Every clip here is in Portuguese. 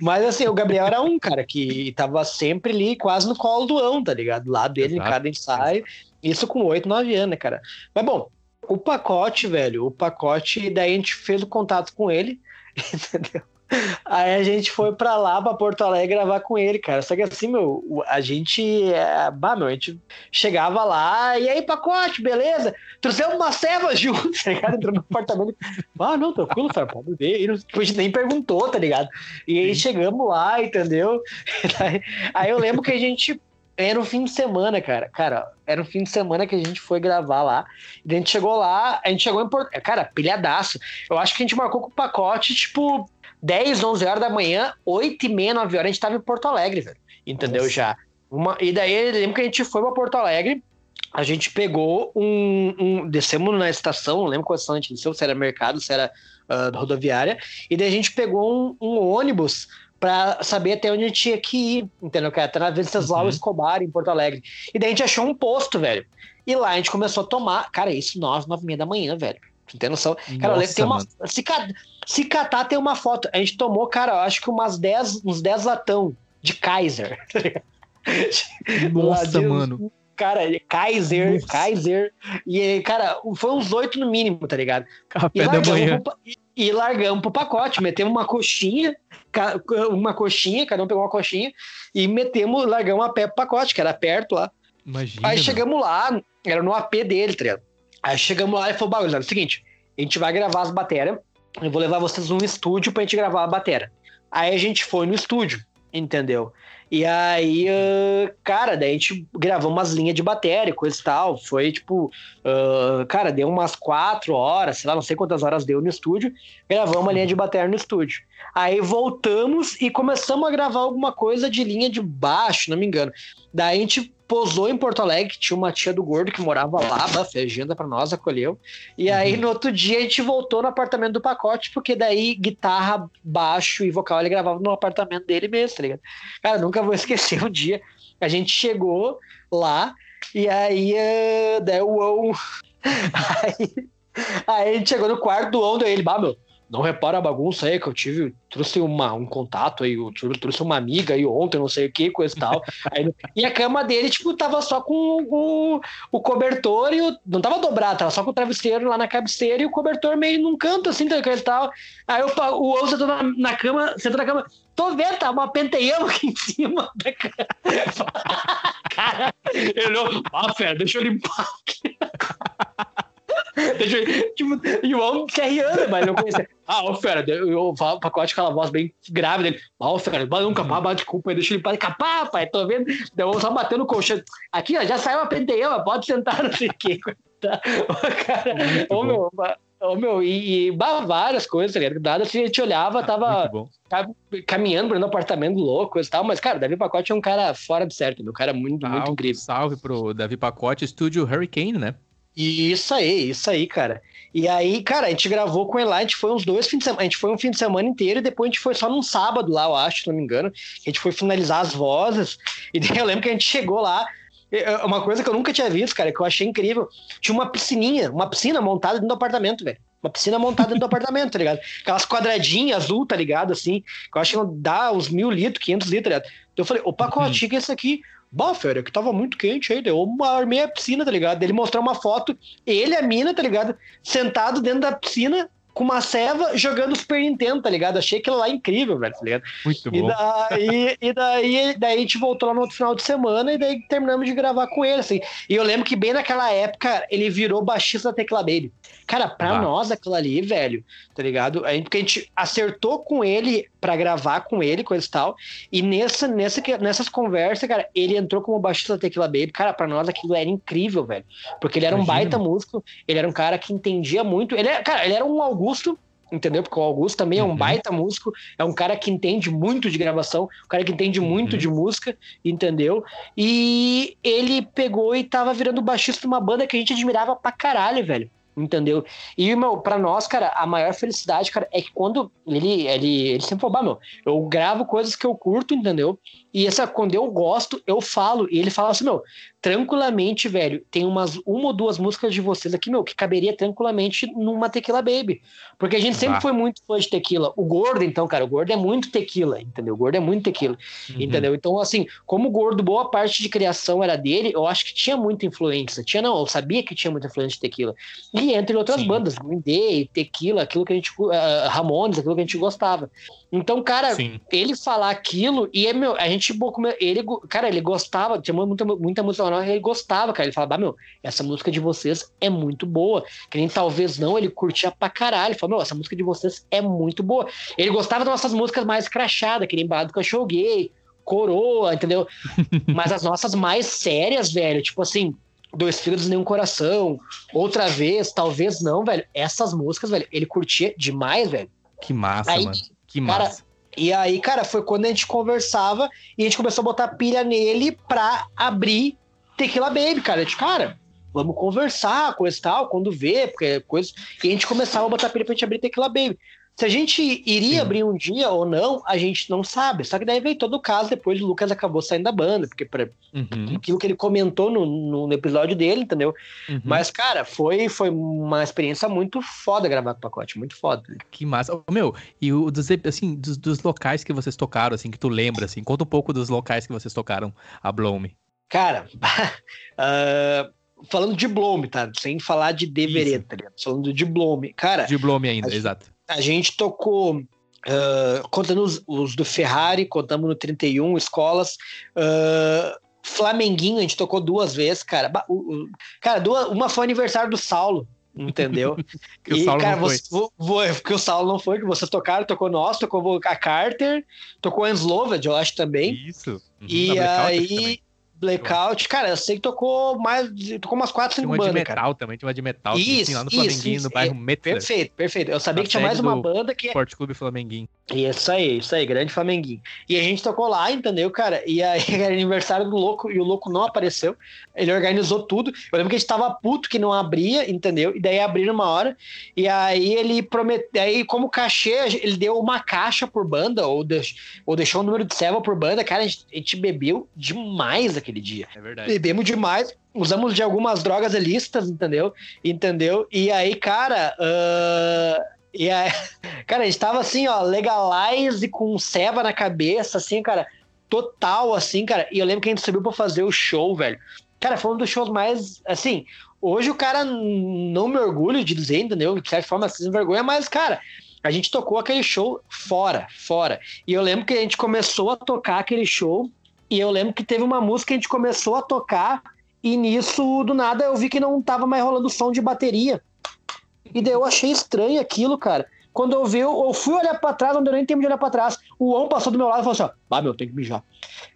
Mas assim, o Gabriel era um cara que tava sempre ali, quase no colo do ão, tá ligado? Lá dele Exato. em cada ensaio. Isso com 8, 9 anos, né, cara? Mas bom, o pacote, velho, o pacote, daí a gente fez o contato com ele, entendeu? Aí a gente foi pra lá, pra Porto Alegre, gravar com ele, cara. Só que assim, meu, a gente. É, bah, meu, a gente chegava lá, e aí, pacote, beleza? Trouxemos uma ceva junto, tá ligado? Entrou no apartamento. Ah, não, tranquilo, cara, pode ver. E não- tipo, a gente nem perguntou, tá ligado? E aí chegamos lá, entendeu? Aí, aí eu lembro que a gente. Era um fim de semana, cara. Cara, era um fim de semana que a gente foi gravar lá. E a gente chegou lá, a gente chegou em Porto. Cara, pilhadaço. Eu acho que a gente marcou com o pacote, tipo, 10, 11 horas da manhã, 8 e meia, 9 horas, a gente tava em Porto Alegre, velho. Entendeu? Nossa. Já. Uma, e daí eu lembro que a gente foi pra Porto Alegre, a gente pegou um. um- descemos na estação, não lembro qual estação a gente desceu, se era mercado, se era ah, rodoviária, e daí a gente pegou um, um ônibus pra saber até onde a gente tinha que ir, entendeu? Que era até na Venceslau Uhum. Escobar, em Porto Alegre. E daí a gente achou um posto, velho. E lá a gente começou a tomar, cara, isso 9, 9 e meia da manhã, velho. Tu tem noção? Cara, tem uma. Se, se catar, tem uma foto. A gente tomou, cara, eu acho que umas 10, uns 10 latão de Kaiser. tá? Nossa, mano. Cara, Kaiser, Nossa. Kaiser. E, cara, foi uns oito no mínimo, tá ligado? E Café da largamos, manhã. pro, e- e largamos pro pacote. Metemos uma coxinha, uma coxinha, cada um pegou uma coxinha, e metemos, largamos a pé pro pacote, que era perto lá. Imagina. Aí chegamos lá, era no AP dele, tá ligado? Aí chegamos lá e falou, bagulho, é o seguinte, a gente vai gravar as baterias, eu vou levar vocês num estúdio pra gente gravar a bateria. Aí a gente foi no estúdio, entendeu? E aí, ah, cara, daí a gente gravou umas linhas de bateria, coisa e tal. Foi tipo, ah, cara, deu umas quatro horas, sei lá, não sei quantas horas deu no estúdio. Gravamos uma linha de bateria no estúdio. Aí voltamos e começamos a gravar alguma coisa de linha de baixo, não me engano. Daí a gente posou em Porto Alegre, tinha uma tia do gordo que morava lá, fez agenda pra nós, acolheu. E aí Uhum. no outro dia a gente voltou no apartamento do pacote, porque daí guitarra, baixo e vocal ele gravava no apartamento dele mesmo, tá ligado? Cara, nunca vou esquecer um dia. A gente chegou lá e aí eh, daí o aí, aí a gente chegou no quarto do On, daí ele, bah, meu, não repara a bagunça aí que eu tive, trouxe uma, um contato aí, eu trou- trouxe uma amiga aí ontem, não sei o que, coisa e tal. Aí, e a cama dele, tipo, tava só com o, o cobertor e o. Não tava dobrado, tava só com o travesseiro lá na cabeceira e o cobertor meio num canto, assim, coisa e tal. Aí pa- o On sentou na, na cama, sentou na cama. Tô vendo, tá uma penteiama aqui em cima da cama. Cara, ele olhou, ah, fera, deixa eu limpar aqui. Deixa eu, tipo, e o homem se arriando, mas não conhecia. Ah, ô fera, eu, falo o pacote aquela voz bem grave dele. Ah, ô fera, nunca mais bate culpa deixa eu limpar. Capá, pai, tô vendo. Vou só batendo no colchão. Aqui, ó, já saiu a penteiama, pode sentar, não sei o quê. Tá? Ô, Cara, Muito ô bom. meu, ô meu, e, e bah, várias coisas, tá ligado? Nada assim, a gente olhava, tava Muito bom. caminhando do apartamento louco e tal, mas, cara, o Davi Pacote é um cara fora de certo, meu cara muito, muito Salve, incrível. Salve pro Davi Pacote, estúdio Hurricane, né? E Isso aí, isso aí, cara. E aí, cara, a gente gravou com ele lá, a gente foi uns dois fins de semana, a gente foi um fim de semana inteiro e depois a gente foi só num sábado lá, eu acho, se não me engano. A gente foi finalizar as vozes. E daí eu lembro que a gente chegou lá, é, uma coisa que eu nunca tinha visto, cara, que eu achei incrível. Tinha uma piscininha, uma piscina montada dentro do apartamento, velho. Uma piscina montada dentro do apartamento, tá ligado? Aquelas quadradinhas azul, tá ligado? Assim, que eu acho que dá uns mil litros, 500 litros, tá ligado? Então eu falei, o pacote, que é esse aqui? Bah, fera, que tava muito quente aí, daí eu armei a piscina, tá ligado? Ele mostrou uma foto, ele e a mina, tá ligado? Sentado dentro da piscina, com uma ceva, jogando Super Nintendo, tá ligado? Achei aquilo lá incrível, velho, tá ligado? Muito E bom. daí, e daí, daí a gente voltou lá no outro final de semana e daí terminamos de gravar com ele, assim. E eu lembro que bem naquela época ele virou baixista da Tecla Baby. Cara, pra Ah. nós aquilo ali, velho, tá ligado? A gente, porque a gente acertou com ele pra gravar com ele, coisa e tal. E nessa, nessa, nessas conversas, cara, ele entrou como baixista da Tecla Baby. Cara, pra nós aquilo era incrível, velho. Porque ele era um Imagina. baita músico, ele era um cara que entendia muito. Ele era, cara, ele era um Augusto. Entendeu? Porque o Augusto também é um Uhum. baita músico, é um cara que entende muito de gravação, um cara que entende muito Uhum. de música, entendeu? E ele pegou e tava virando baixista de uma banda que a gente admirava pra caralho, velho. Entendeu? E, meu, pra nós, cara, a maior felicidade, cara, é que quando ele, ele, ele sempre falou, meu, eu gravo coisas que eu curto, entendeu? E essa, quando eu gosto, eu falo. E ele fala assim, meu, tranquilamente, velho, tem umas uma ou duas músicas de vocês aqui, meu, que caberia tranquilamente numa Tequila Baby. Porque a gente sempre ah. foi muito fã de tequila. O Gordo, então, cara, o Gordo é muito tequila, entendeu? O Gordo é muito tequila, uhum. entendeu? Então, assim, como o Gordo, boa parte de criação era dele, eu acho que tinha muita influência. Tinha, não, eu sabia que tinha muita influência de tequila. E entre outras Sim. bandas, Green Day, Tequila, aquilo que a gente. Uh, Ramones, aquilo que a gente gostava. Então, cara, Sim. ele falar aquilo, e é, meu, a gente, ele, cara, ele gostava, tinha muita, muita música nova, ele gostava, cara. Ele falava, meu, essa música de vocês é muito boa. Que nem talvez não, ele curtia pra caralho. Ele falou, meu, essa música de vocês é muito boa. Ele gostava das nossas músicas mais crachadas, que nem Balado do Cachorro Gay, Coroa, entendeu? Mas as nossas mais sérias, velho, tipo assim, Dois Fígados Nenhum Coração, Outra Vez, Talvez Não, velho. Essas músicas, velho, ele curtia demais, velho. Que massa, Aí, mano. Que cara, massa. E aí, cara, foi quando a gente conversava e a gente começou a botar pilha nele pra abrir Tequila Baby, cara. A gente, cara, vamos conversar, coisa e tal, quando vê, porque coisa. E a gente começava a botar pilha pra gente abrir Tequila Baby. Se a gente iria Sim. abrir um dia ou não, a gente não sabe. Só que daí veio todo o caso, depois o Lucas acabou saindo da banda, porque pra, uhum. aquilo que ele comentou no, no episódio dele, entendeu? Uhum. Mas, cara, foi, foi uma experiência muito foda gravar com o pacote, muito foda. Que massa. meu, e o dos, assim, dos, dos, locais que vocês tocaram, assim, que tu lembra, assim, conta um pouco dos locais que vocês tocaram a Blome. Cara, uh, falando de Blome, tá? Sem falar de Devereta, tá Falando de Blome. Cara. De Blome ainda, exato a gente tocou, uh, contando os, os, do Ferrari, contamos no 31 escolas. Uh, Flamenguinho, a gente tocou duas vezes, cara. O, o, cara, duas, uma foi aniversário do Saulo, entendeu? que e, o Saulo cara, não você, foi. porque o Saulo não foi, que vocês tocaram, tocou nós, tocou a Carter, tocou a Ensloved, eu acho também. Isso. Uhum, e aí Blackout, cara, eu sei que tocou mais, tocou umas 4, 5 bandas. Tinha uma de metal cara. também, tinha uma de metal. Isso, assim, lá no Flamenguinho, isso, no bairro é, Metler. Perfeito, perfeito. Eu sabia que tinha mais uma banda que... Esporte Clube Flamenguinho. Isso aí, isso aí, grande Flamenguinho. E a gente tocou lá, entendeu, cara? E aí era aniversário do Louco, e o Louco não apareceu. Ele organizou tudo. Eu lembro que a gente tava puto que não abria, entendeu? E daí abriram uma hora. E aí ele prometeu, aí como cachê, ele deu uma caixa por banda, ou, deix... ou deixou um número de serva por banda. Cara, a gente, a gente bebeu demais aquele dia. É verdade bebemos demais, usamos de algumas drogas ilícitas, entendeu? Entendeu? E aí, cara, uh, e aí, cara, a gente tava assim, ó, legalize com ceva na cabeça, assim, cara, total, assim, cara. E eu lembro que a gente subiu pra fazer o show, velho. Cara, foi um dos shows mais, assim, hoje o cara não me orgulho de dizer, entendeu? De certa forma, assim, vergonha, mas, cara, a gente tocou aquele show fora, fora. E eu lembro que a gente começou a tocar aquele show e eu lembro que teve uma música que a gente começou a tocar e nisso, do nada, eu vi que não tava mais rolando som de bateria. E daí eu achei estranho aquilo, cara. Quando eu vi, eu fui olhar pra trás, não deu nem tempo de olhar pra trás. O On passou do meu lado e falou assim: ó, ah, meu, tem que mijar.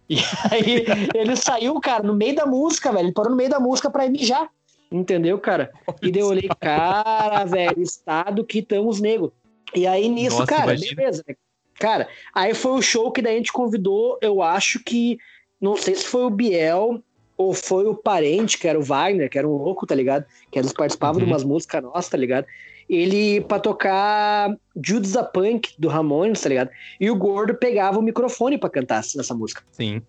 E aí ele saiu, cara, no meio da música, velho. Ele parou no meio da música pra ir mijar. Entendeu, cara? E daí eu olhei, cara, velho, estado que estamos nego. E aí nisso, Nossa, cara, imagina. beleza. Cara, aí foi o show que daí a gente convidou, eu acho que, não sei se foi o Biel ou foi o parente, que era o Wagner, que era um louco, tá ligado? Que eles participavam uhum. de umas músicas nossas, tá ligado? Ele pra tocar Judas a Punk do Ramones, tá ligado? E o Gordo pegava o microfone para cantar nessa música. Sim.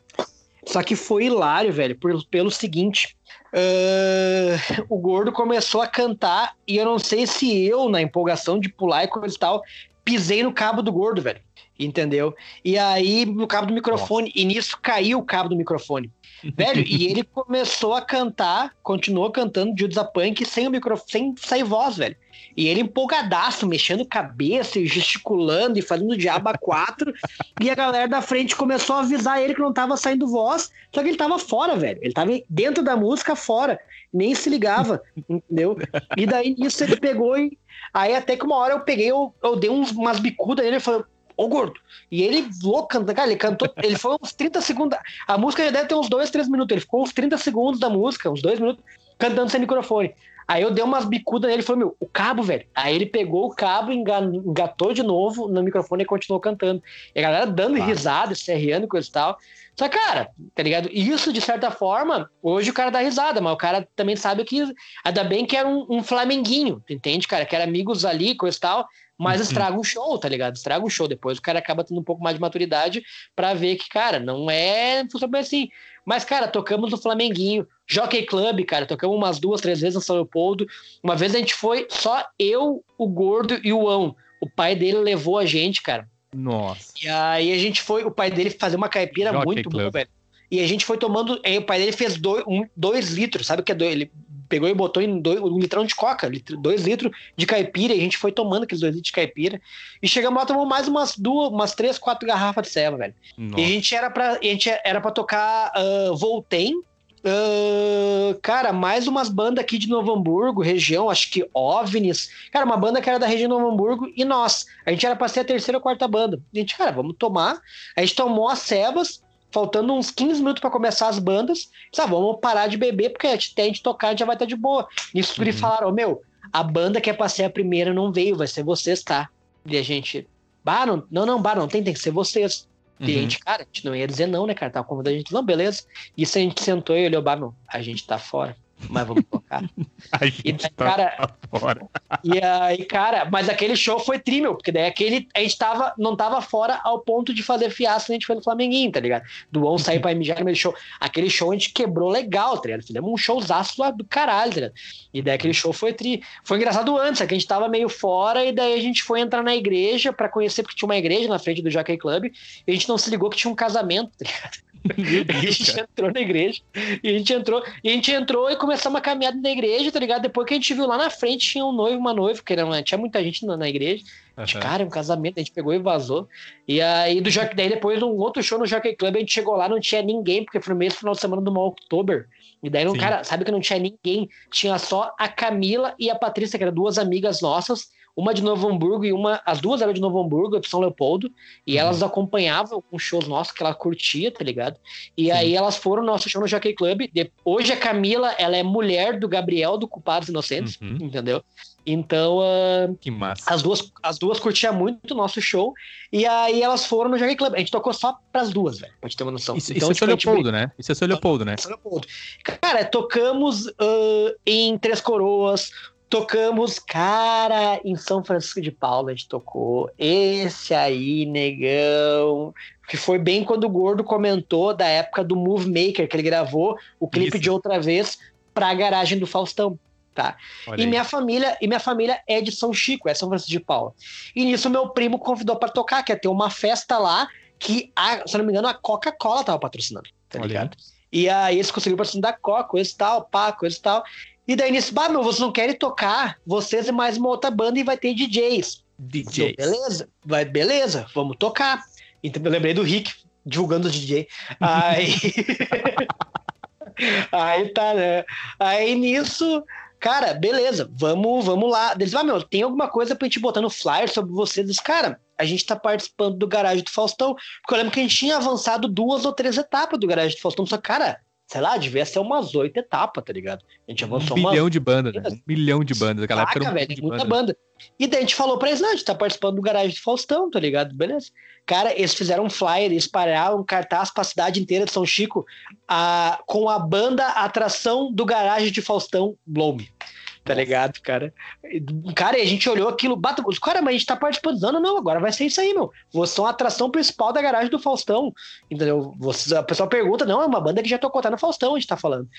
Só que foi hilário, velho, por, pelo seguinte. Uh, o Gordo começou a cantar e eu não sei se eu, na empolgação de pular e coisa e tal, pisei no cabo do Gordo, velho entendeu? E aí, no cabo do microfone, Nossa. e nisso caiu o cabo do microfone. Velho, e ele começou a cantar, continuou cantando Judas Punk sem o microfone, sem sair voz, velho. E ele empolgadaço, mexendo cabeça e gesticulando e fazendo diabo a quatro. e a galera da frente começou a avisar ele que não tava saindo voz, só que ele tava fora, velho. Ele tava dentro da música, fora. Nem se ligava, entendeu? E daí nisso ele pegou e. Aí até que uma hora eu peguei, eu, eu dei uns, umas bicudas nele e falei, ô gordo. E ele louco cantando, cara, ele cantou, ele foi uns 30 segundos. A música já deve ter uns 2, 3 minutos. Ele ficou uns 30 segundos da música, uns 2 minutos, cantando sem microfone. Aí eu dei umas bicudas nele e falei, meu, o cabo, velho. Aí ele pegou o cabo, engatou de novo no microfone e continuou cantando. E a galera dando ah. risada, serreando e coisa e tal. Só que, cara, tá ligado? Isso, de certa forma, hoje o cara dá risada, mas o cara também sabe que. Ainda bem que era um, um flamenguinho, entende, cara? Que era amigos ali, coisa e tal. Mas uhum. estraga um show, tá ligado? Estraga um show. Depois o cara acaba tendo um pouco mais de maturidade para ver que, cara, não é funciona assim. Mas, cara, tocamos no Flamenguinho, Jockey Club, cara, tocamos umas duas, três vezes no São Leopoldo. Uma vez a gente foi só eu, o Gordo e o Ão. O pai dele levou a gente, cara. Nossa. E aí a gente foi, o pai dele fazer uma caipira Jockey muito boa, velho. E a gente foi tomando. Aí o pai dele fez dois, um, dois litros, sabe o que é dois? Ele pegou e botou em dois, um litrão de coca, litro, dois litros de caipira, e a gente foi tomando aqueles dois litros de caipira. E chegamos lá, tomamos mais umas duas, umas três, quatro garrafas de ceva, velho. Nossa. E a gente era pra, a gente era pra tocar uh. Uh, cara, mais umas bandas aqui de Novo Hamburgo, região, acho que OVNIs. Cara, uma banda que era da região de Novo Hamburgo e nós. A gente era pra ser a terceira ou quarta banda. A gente, cara, vamos tomar. A gente tomou as cevas, faltando uns 15 minutos para começar as bandas, sabe, vamos parar de beber, porque a gente tem de tocar, a gente já vai estar de boa. Nisso uhum. eles falaram, oh, meu, a banda que é pra ser a primeira não veio, vai ser vocês, tá? E a gente, bah, não, não, não, bah, não tem, tem que ser vocês. Uhum. E a gente, cara, a gente não ia dizer não, né, cara? Tava convidando a gente, não, beleza. Isso a gente sentou e olhou, bah, meu, a gente tá fora mas vamos tocar. a gente e daí, tá cara, fora. e aí, cara, mas aquele show foi trímel, porque daí aquele, a gente tava, não tava fora ao ponto de fazer fiasco, a gente foi no Flamenguinho, tá ligado? Do On sair pra mijar no meio do show. Aquele show a gente quebrou legal, tá ligado? Fizemos um showzaço lá do caralho, tá ligado? E daí aquele show foi tri. Foi engraçado antes, é que a gente tava meio fora, e daí a gente foi entrar na igreja pra conhecer, porque tinha uma igreja na frente do Jockey Club, e a gente não se ligou que tinha um casamento, tá ligado? Deus, a gente cara. entrou na igreja. E a gente entrou, e a gente entrou e começou uma caminhada na igreja, tá ligado? Depois que a gente viu lá na frente tinha um noivo uma noiva, porque não, tinha muita gente na, na igreja. Uhum. cara, um casamento, a gente pegou e vazou. E aí do Jockey, daí depois um outro show no Jockey Club, a gente chegou lá, não tinha ninguém, porque foi no mesmo final de semana do Oktober. E daí um cara, sabe que não tinha ninguém, tinha só a Camila e a Patrícia, que eram duas amigas nossas, uma de Novo Hamburgo e uma. As duas eram de Novo Hamburgo, de São Leopoldo, e uhum. elas acompanhavam com shows nossos que ela curtia, tá ligado? E Sim. aí elas foram no nosso show no Jockey Club. De... Hoje a Camila, ela é mulher do Gabriel do Culpados Inocentes, uhum. entendeu? Então, uh, que massa. As duas, as duas curtiam muito o nosso show. E aí elas foram no Jockey Club. A gente tocou só pras duas, velho, pra te ter uma noção. Isso, então, isso é tipo, Leopoldo, né? Isso é seu Leopoldo, né? Leopoldo. Cara, tocamos uh, em Três Coroas, Tocamos, cara, em São Francisco de Paula, a gente tocou. Esse aí, negão. Que foi bem quando o Gordo comentou da época do Move Maker, que ele gravou o clipe Isso. de outra vez pra garagem do Faustão. Tá? e minha família e minha família é de São Chico, é São Francisco de Paula. E nisso meu primo convidou para tocar, que ia ter uma festa lá que, a, se não me engano, a Coca-Cola tava patrocinando, tá Olha. ligado? E aí eles conseguiram patrocinar da Coca, coisa e tal, pá, coisa e tal. E daí nisso, bah, meu, vocês não querem tocar, vocês e mais uma outra banda e vai ter DJs. DJs. beleza, vai, beleza, vamos tocar. Então eu lembrei do Rick divulgando os DJ. Aí. aí tá, né? Aí nisso, cara, beleza, vamos, vamos lá. Eles, ah, meu, tem alguma coisa pra gente botar no flyer sobre vocês? Eles, cara, a gente tá participando do Garagem do Faustão, porque eu lembro que a gente tinha avançado duas ou três etapas do Garagem do Faustão, só, cara, sei lá, devia ser umas oito etapas, tá ligado? A gente avançou um milhão de bandas, né? Um milhão de bandas. Aquela Saca, época velho, muita banda. banda. E daí a gente falou pra eles, não, a gente tá participando do Garagem de Faustão, tá ligado? Beleza. Cara, eles fizeram um flyer, espalharam um cartaz pra cidade inteira de São Chico a, com a banda Atração do Garagem de Faustão Blome tá ligado, cara? Cara, e a gente olhou aquilo, bata, cara, mas a gente tá participando, não, não, agora vai ser isso aí, meu. Vocês são a atração principal da garagem do Faustão, entendeu? Vocês, a pessoa pergunta, não, é uma banda que já tocou, tá no Faustão, a gente tá falando.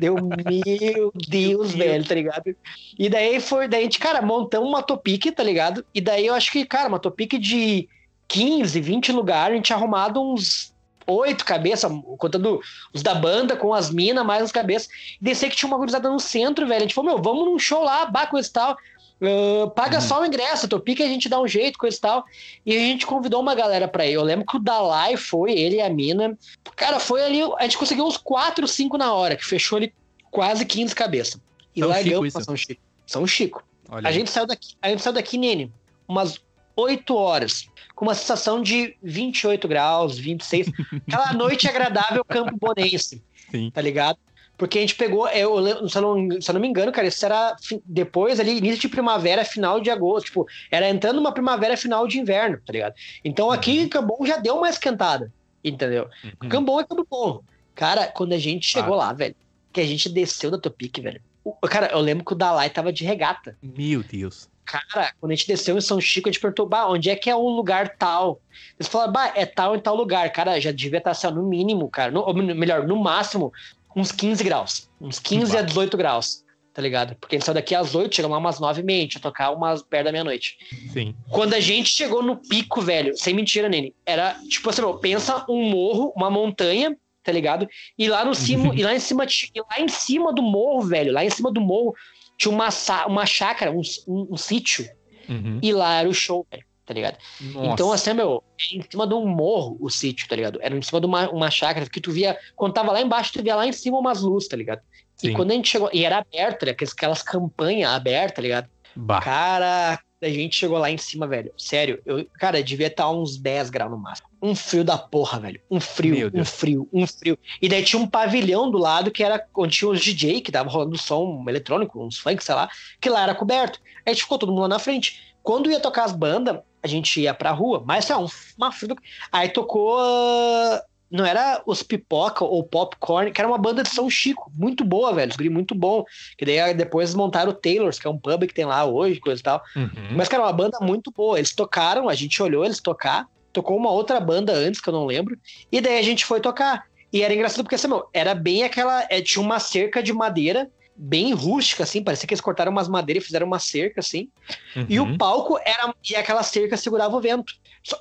Deu, meu Deus, velho, tá ligado? E daí foi, daí a gente, cara, montamos uma topic, tá ligado? E daí eu acho que, cara, uma topic de 15, 20 lugares, a gente arrumado uns oito cabeças, contando os da banda com as minas, mais as cabeças. Descer que tinha uma gurizada no centro, velho. A gente falou, meu, vamos num show lá, baco e tal. Uh, paga uhum. só o ingresso, topica a gente dá um jeito, coisa e tal. E a gente convidou uma galera pra ir. Eu lembro que o Dalai foi, ele e a mina. Cara, foi ali, a gente conseguiu uns 4, 5 na hora, que fechou ali quase 15 cabeças. E São largamos pra São Chico. São Chico. Olha a gente saiu daqui, a gente saiu daqui, Nene, umas 8 horas com uma sensação de 28 graus, 26. Aquela noite agradável campo bonense. Sim. Tá ligado? Porque a gente pegou, eu, se, eu não, se eu não me engano, cara, isso era depois ali, início de primavera, final de agosto. Tipo, era entrando uma primavera, final de inverno, tá ligado? Então aqui uhum. Cambon já deu uma esquentada, entendeu? Uhum. Cambon é Cambon. Cara, quando a gente chegou ah. lá, velho, que a gente desceu da Topic, velho. Cara, eu lembro que o Dalai tava de regata. Meu Deus. Cara, quando a gente desceu em São Chico, a gente perguntou, bah, onde é que é o lugar tal? Eles falaram, bah, é tal em tal lugar. Cara, já devia estar assim, no mínimo, cara. No, ou melhor, no máximo, uns 15 graus. Uns 15 a 18 graus, tá ligado? Porque a gente saiu daqui às 8, chegamos lá umas 9 e meia, a gente ia tocar umas perto da meia-noite. Sim. Quando a gente chegou no pico, velho, sem mentira, Nene, era tipo assim, pensa um morro, uma montanha, tá ligado? E lá no cima, e lá em cima, e lá em cima do morro, velho, lá em cima do morro tinha uma, uma chácara, um, um, um sítio. Uhum. E lá era o show, velho, tá ligado? Nossa. Então, assim, meu, em cima de um morro o sítio, tá ligado? Era em cima de uma, uma chácara que tu via, quando tava lá embaixo, tu via lá em cima umas luzes, tá ligado? Sim. E quando a gente chegou, e era aberto, né? Aquelas campanhas abertas, tá ligado? Bah. Cara, a gente chegou lá em cima, velho. Sério, eu, cara, devia estar uns 10 graus no máximo. Um frio da porra, velho. Um frio, um frio, um frio. E daí tinha um pavilhão do lado que era onde tinha os DJ, que tava rolando som eletrônico, uns funk, sei lá, que lá era coberto. Aí a gente ficou todo mundo lá na frente. Quando ia tocar as bandas, a gente ia pra rua, mas é um, uma frio. Do... Aí tocou. Uh não era os Pipoca ou Popcorn, que era uma banda de São Chico, muito boa, velho, os muito bom. Que daí depois montaram o Taylors, que é um pub que tem lá hoje, coisa e tal. Uhum. Mas, cara, uma banda muito boa. Eles tocaram, a gente olhou eles tocar, tocou uma outra banda antes, que eu não lembro, e daí a gente foi tocar. E era engraçado porque, assim, meu, era bem aquela. É, tinha uma cerca de madeira, bem rústica, assim, parecia que eles cortaram umas madeiras e fizeram uma cerca, assim. Uhum. E o uhum. palco era. E aquela cerca segurava o vento. Só,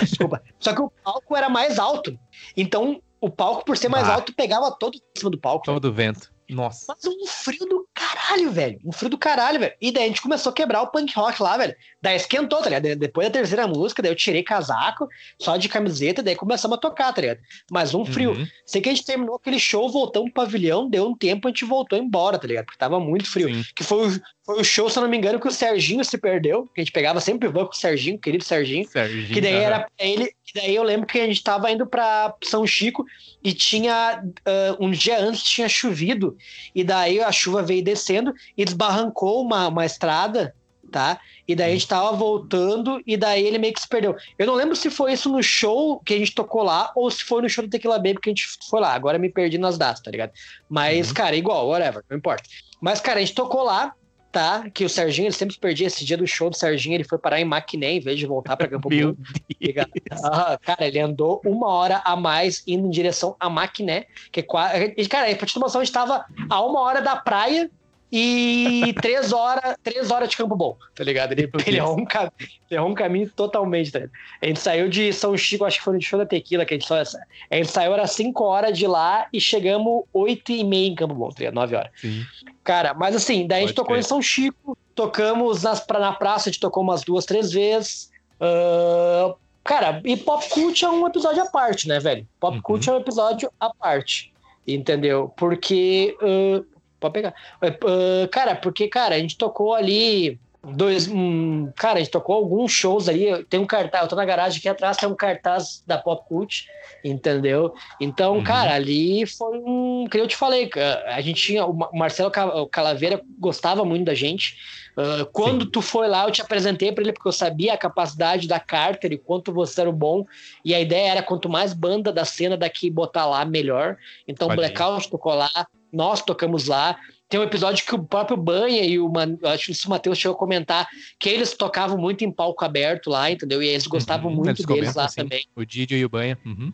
Desculpa. Só que o palco era mais alto. Então, o palco, por ser mais ah. alto, pegava todo em cima do palco. Todo o vento. Nossa. Mas um frio do caralho, velho. Um frio do caralho, velho. E daí a gente começou a quebrar o punk rock lá, velho. Daí esquentou, tá ligado? Depois da terceira música, daí eu tirei casaco, só de camiseta, daí começamos a tocar, tá ligado? Mas um frio. Uhum. Sei que a gente terminou aquele show, voltamos pro pavilhão, deu um tempo, a gente voltou embora, tá ligado? Porque tava muito frio. Sim. Que foi o, foi o show, se eu não me engano, que o Serginho se perdeu. Que a gente pegava sempre van com o Serginho, querido Serginho. Serginho que daí era ele. Daí eu lembro que a gente tava indo pra São Chico e tinha. Uh, um dia antes tinha chovido. E daí a chuva veio descendo e desbarrancou uma, uma estrada, tá? E daí a gente tava voltando e daí ele meio que se perdeu. Eu não lembro se foi isso no show que a gente tocou lá ou se foi no show do Tequila Baby que a gente foi lá. Agora me perdi nas datas, tá ligado? Mas, uhum. cara, igual, whatever, não importa. Mas, cara, a gente tocou lá tá? Que o Serginho, ele sempre se perdia. Esse dia do show do Serginho, ele foi parar em Maquiné em vez de voltar para Campo Bom. Ah, cara, ele andou uma hora a mais indo em direção a Maquiné, que é quase. Cara, pra te ter noção, a gente tava a uma hora da praia e três horas, três horas de Campo Bom, tá ligado? Ele, ele, errou, um errou um caminho totalmente, tá? A gente saiu de São Chico, acho que foi no show da Tequila, que a gente só. A gente saiu, era cinco horas de lá e chegamos oito e meia em Campo Bom, tá ligado? Nove horas. Sim. Cara, mas assim, daí Pode a gente tocou em São Chico, tocamos nas, na praça, a gente tocou umas duas, três vezes. Uh, cara, e Pop Cult é um episódio à parte, né, velho? Pop uhum. Cult é um episódio à parte. Entendeu? Porque. Uh, pode pegar. Uh, cara, porque, cara, a gente tocou ali. Dois, um, cara, a gente tocou alguns shows ali. Tem um cartaz, eu tô na garagem aqui atrás, tem um cartaz da Pop Cult, entendeu? Então, uhum. cara, ali foi um. Que eu te falei, a gente tinha. O Marcelo Calaveira gostava muito da gente. Uh, quando Sim. tu foi lá, eu te apresentei para ele porque eu sabia a capacidade da Carter e quanto você era bom. E a ideia era quanto mais banda da cena daqui botar lá, melhor. Então, Pode Blackout tocou lá, nós tocamos lá. Tem um episódio que o próprio Banha e o Man... acho que o Matheus chegou a comentar que eles tocavam muito em palco aberto lá, entendeu? E eles gostavam uhum, muito deles lá assim, também. O Didio e o Banha. Uhum.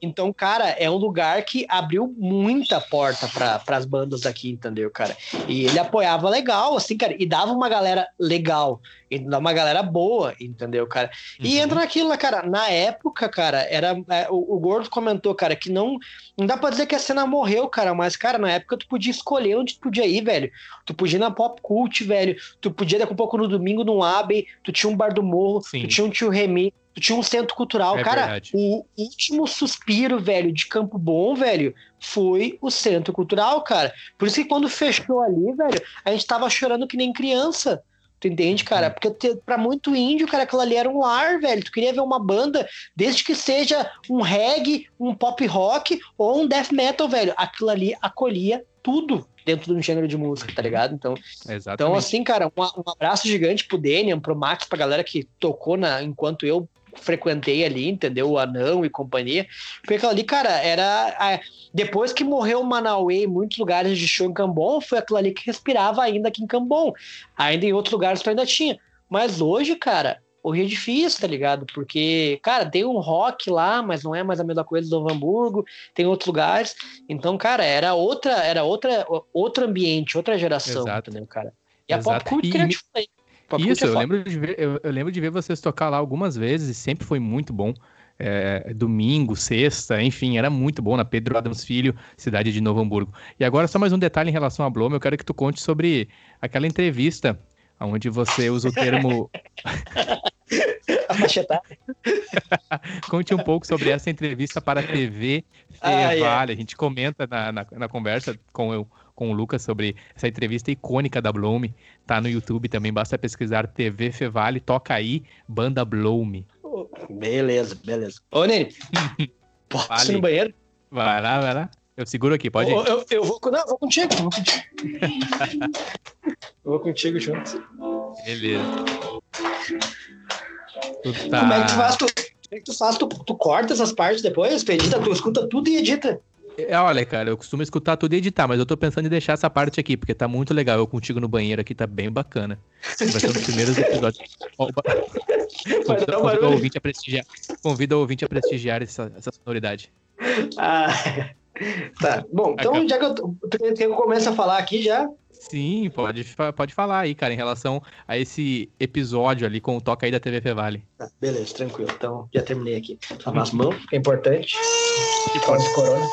Então, cara, é um lugar que abriu muita porta para as bandas daqui, entendeu, cara? E ele apoiava legal, assim, cara, e dava uma galera legal, e dava uma galera boa, entendeu, cara? E uhum. entra naquilo, né, cara, na época, cara, era é, o, o Gordo comentou, cara, que não não dá pra dizer que a cena morreu, cara, mas, cara, na época tu podia escolher onde tu podia ir, velho. Tu podia ir na Pop Cult, velho. Tu podia daqui a pouco no domingo no Abbey, tu tinha um Bar do Morro, Sim. tu tinha um Tio Remy, tu tinha um centro cultural. É cara, verdade. o último suspiro, velho, de Campo Bom, velho, foi o centro cultural, cara. Por isso que quando fechou ali, velho, a gente tava chorando que nem criança. Tu entende, cara? Porque te, pra muito índio, cara, aquilo ali era um ar, velho. Tu queria ver uma banda, desde que seja um reggae, um pop rock ou um death metal, velho. Aquilo ali acolhia tudo dentro de um gênero de música, tá ligado? Então, Exatamente. então assim, cara, um, um abraço gigante pro Daniel, pro Max, pra galera que tocou na, enquanto eu frequentei ali, entendeu? O Anão e companhia. Porque aquilo ali, cara, era. A... Depois que morreu o Manauê em muitos lugares de show em Cambon, foi aquilo ali que respirava ainda aqui em Cambon. Ainda em outros lugares tu ainda tinha. Mas hoje, cara, hoje é difícil, tá ligado? Porque, cara, tem um rock lá, mas não é mais a mesma coisa do Novo Hamburgo, tem outros lugares. Então, cara, era outra, era outra, outro ambiente, outra geração, Exato. entendeu, cara? E Exato. a Pop Cult, que eu te falei, isso, eu lembro, de ver, eu, eu, lembro de ver vocês tocar lá algumas vezes e sempre foi muito bom. É, domingo, sexta, enfim, era muito bom na Pedro Adams Filho, cidade de Novo Hamburgo. E agora, só mais um detalhe em relação a Blome, eu quero que tu conte sobre aquela entrevista onde você usa o termo. a. Conte um pouco sobre essa entrevista para a TV ah, Vale. A gente comenta na, na, na conversa com eu com o Lucas sobre essa entrevista icônica da Blome. Tá no YouTube também, basta pesquisar TV Fevale, toca aí, banda Blome. Beleza, beleza. Ô, Nene, posso ir no banheiro? Vai lá, vai lá. Eu seguro aqui, pode ir. Eu, eu, eu vou, não, vou contigo, vou contigo. eu vou contigo junto. Beleza. Tu tá... Como é que tu faz? Tu, é que tu, faz? Tu, tu corta essas partes depois, tu edita, tu escuta tudo e edita. É, olha, cara, eu costumo escutar tudo e editar, mas eu tô pensando em deixar essa parte aqui, porque tá muito legal. Eu contigo no banheiro aqui, tá bem bacana. Vai ser um dos primeiros episódios. Convida, convida, o ouvinte a prestigiar, convida o ouvinte a prestigiar essa, essa sonoridade. Ah, tá. Bom, então já que eu, que eu começo a falar aqui já. Sim, pode, pode falar aí, cara, em relação a esse episódio ali com o Toca aí da TV Fevale. Tá, beleza, tranquilo. Então já terminei aqui. Lavar as mãos, que é importante. E pode corona.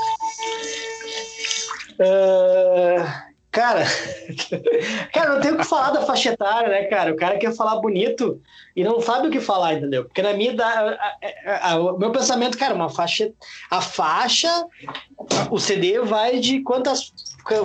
Uh, cara, cara, não tem o que falar da faixa etária, né, cara? O cara quer falar bonito e não sabe o que falar, entendeu? Porque na minha idade, o meu pensamento, cara, uma faixa, a faixa, o CD vai de quantas